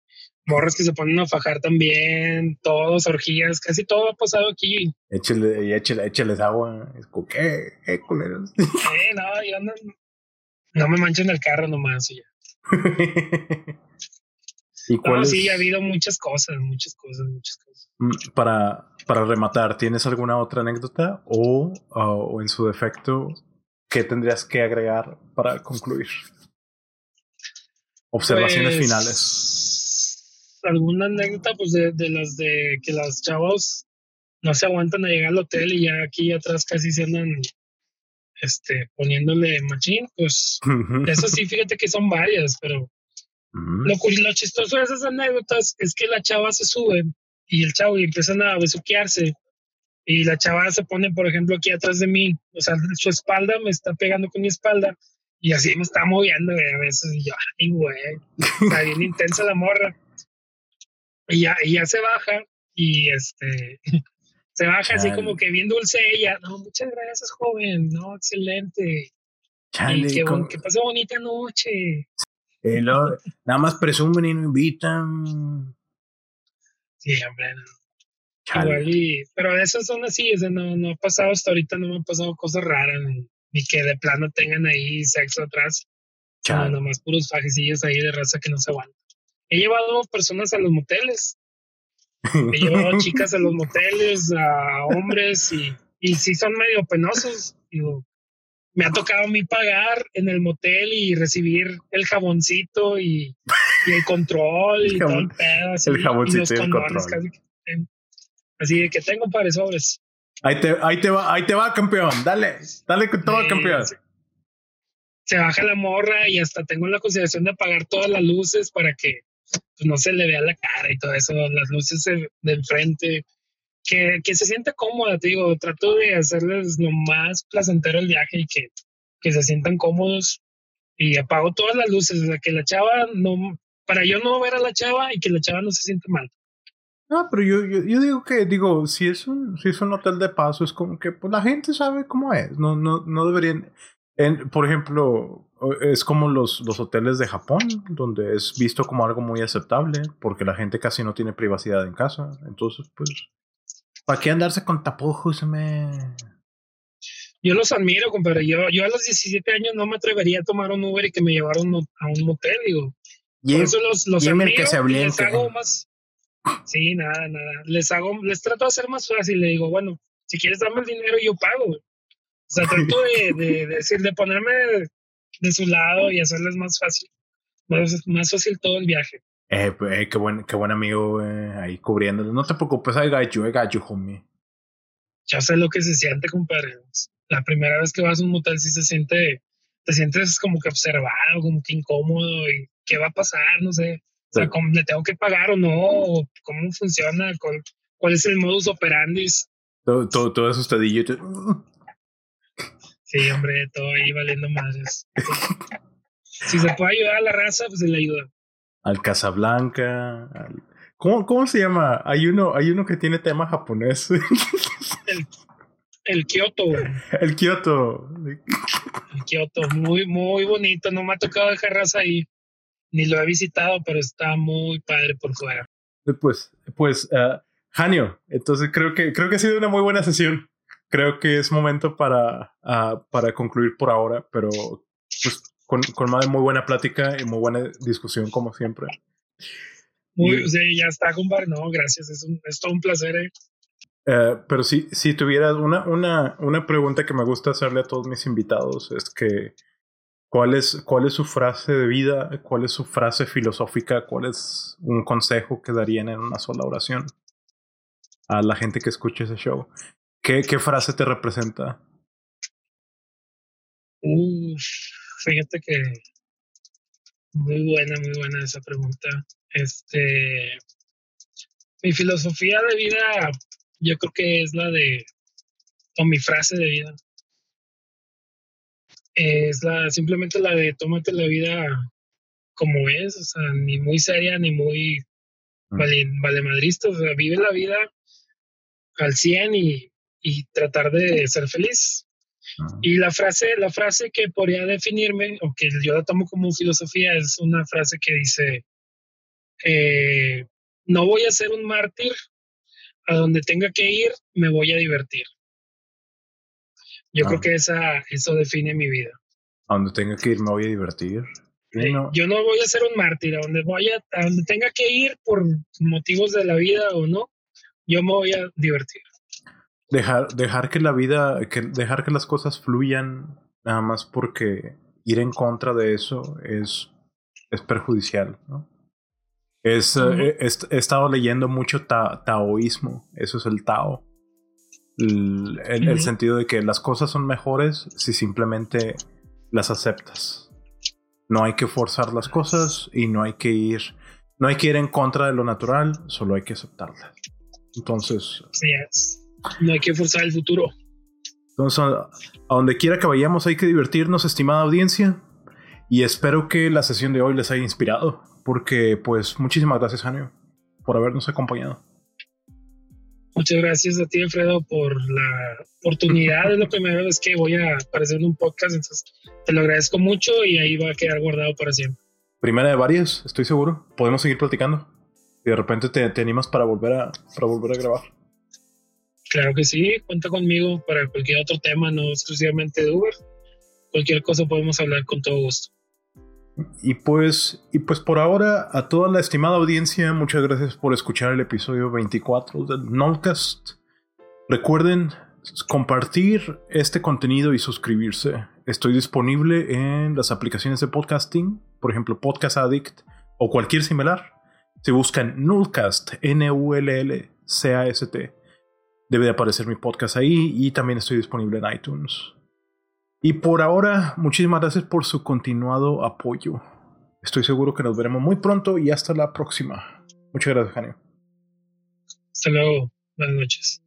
morros que se ponen a fajar también, todos, orgías, casi todo ha pasado aquí. Échale, échale, échales agua, es como, ¿qué? ¿Qué culeros? Eh, no, yo no, no me mancho en el carro nomás y ya. *laughs* ¿Y no, sí, ha habido muchas cosas, muchas cosas, muchas cosas. Mm, para, para rematar, ¿tienes alguna otra anécdota o, o en su defecto ¿qué tendrías que agregar para concluir? Observaciones pues, finales. Alguna anécdota, pues de, de, las de que las chavos no se aguantan a llegar al hotel y ya aquí atrás casi se andan este, poniéndole machín, pues eso sí, fíjate que son varias, pero lo, lo, chistoso de esas anécdotas es que la chava se sube y el chavo y empiezan a besuquearse y la chava se pone, por ejemplo, aquí atrás de mí, o sea, su espalda me está pegando con mi espalda y así me está moviendo a veces y yo, ay, güey, está bien intensa la morra. Y ya, y ya se baja y este, *laughs* se baja así como que bien dulce ella, no, muchas gracias, joven, no, excelente. y que, que pase bonita noche. nada más presumen y no invitan. Sí, hombre, no. Igual y, pero esas son así, no, no ha pasado hasta ahorita, no me han pasado cosas raras, ni, que de plano tengan ahí sexo atrás. No, nomás puros fajecillos ahí de raza que no se aguantan. He llevado personas a los moteles. He llevado *laughs* chicas a los moteles, a hombres, y, y sí son medio penosos. Digo, me ha tocado a mí pagar en el motel y recibir el jaboncito y, el control y todo el pedo. el jaboncito y, el control. Así de que tengo pares sobres. Ahí te, ahí te va, ahí te va, campeón. Dale, dale con todo, campeón. Se, baja la morra y hasta tengo la consideración de apagar todas las luces para que pues, no se le vea la cara y todo eso, las luces de, enfrente. Que, que, se sienta cómoda, te digo, trato de hacerles lo más placentero el viaje y que, que se sientan cómodos y apago todas las luces, o sea, que la chava no, para yo no ver a la chava y que la chava no se sienta mal. No, pero yo, yo, yo, digo que, digo, si es un, si es un hotel de paso, es como que pues la gente sabe cómo es. No, no, no deberían. En, por ejemplo, es como los, los hoteles de Japón, donde es visto como algo muy aceptable, porque la gente casi no tiene privacidad en casa. Entonces, pues, ¿para qué andarse con tapujos? Me... Yo los admiro, compadre. Yo, yo a los 17 años no me atrevería a tomar un Uber y que me llevaran a un motel, digo. Y Por eso los, los admiro que se les hago más... Sí, nada, nada. Les hago, les trato de hacer más fácil. Le digo, bueno, si quieres darme el dinero, yo pago. O sea, trato de, decir, de ponerme de, su lado y hacerles más fácil, más, fácil todo el viaje. Eh, pues, eh, qué buen, qué buen amigo eh, ahí cubriéndolo. No te preocupes, hay gallo, hay gallo, homie. Ya sé lo que se siente, compadre. La primera vez que vas a un motel sí se siente, te sientes como que observado, como que incómodo y qué va a pasar, no sé. O sea, ¿le tengo que pagar o no? ¿Cómo funciona? ¿Cuál, cuál es el modus operandi? Todo, todo, todo asustadillo. Sí, hombre, todo ahí valiendo más. si se puede ayudar a la raza, pues se le ayuda. Al Casablanca. Al... ¿Cómo, ¿Cómo se llama? Hay uno, hay uno que tiene tema japonés. el, el Kioto. El Kioto. El Kioto, muy, muy bonito. No me ha tocado dejar raza ahí. Ni lo he visitado, pero está muy padre por fuera. Pues, pues, uh, Janio, entonces creo que, creo que ha sido una muy buena sesión creo que es momento para, uh, para concluir por ahora, pero pues con, con más muy buena plática y muy buena discusión como siempre. Muy, sí, ya está, compadre. No, gracias. Es, un, es todo un placer. Eh. Uh, pero si, si tuvieras una, una, una pregunta que me gusta hacerle a todos mis invitados es que ¿cuál es, cuál es su frase de vida? ¿Cuál es su frase filosófica? ¿Cuál es un consejo que darían en una sola oración a la gente que escuche ese show? ¿Qué, qué frase te representa? Uf, fíjate que muy buena, muy buena esa pregunta. Este, mi filosofía de vida, yo creo que es la de, o mi frase de vida, es la, simplemente la de tómate la vida como es, o sea, ni muy seria ni muy mm. vale, vale madrista, o sea, vive la vida al 100 y y tratar de ser feliz. Y la frase, la frase que podría definirme, o que yo la tomo como filosofía, es una frase que dice, eh, no voy a ser un mártir, a donde tenga que ir, me voy a divertir. Yo creo ah. que esa, eso define mi vida. A donde tenga que ir, me voy a divertir. Yo no voy a ser un mártir, a donde, voy a, a donde tenga que ir por motivos de la vida o no, yo me voy a divertir dejar, dejar que la vida, que dejar que las cosas fluyan nada más porque ir en contra de eso es, es perjudicial, ¿no? Es, eh, he, estado leyendo mucho taoísmo, eso es el Tao. El, el, sentido de que las cosas son mejores si simplemente las aceptas. No hay que forzar las cosas y no hay que ir, no hay que ir en contra de lo natural, solo hay que aceptarlas. Entonces, sí, es. No hay que forzar el futuro. Entonces, a donde quiera que vayamos hay que divertirnos, estimada audiencia. Y espero que la sesión de hoy les haya inspirado. Porque, pues, muchísimas gracias, Janio, por habernos acompañado. Muchas gracias a ti, Alfredo, por la oportunidad. Es la primera vez que voy a aparecer en un podcast, entonces te lo agradezco mucho y ahí va a quedar guardado para siempre. Primera de varias, estoy seguro. Podemos seguir platicando. Y de repente te, te animas para volver a, para volver a grabar. Claro que sí, cuenta conmigo para cualquier otro tema, no exclusivamente de Uber. Cualquier cosa podemos hablar con todo gusto. Y pues, y pues por ahora, a toda la estimada audiencia, muchas gracias por escuchar el episodio 24 del Nolcast. Recuerden compartir este contenido y suscribirse. Estoy disponible en las aplicaciones de podcasting, por ejemplo Podcast Addict o cualquier similar. Si buscan Nullcast, N-U-L-L-C-A-S-T debe de aparecer mi podcast ahí y también estoy disponible en iTunes. Y por ahora, muchísimas gracias por su continuado apoyo. Estoy seguro que nos veremos muy pronto y hasta la próxima. Muchas gracias, Janio. Hasta luego. Buenas noches.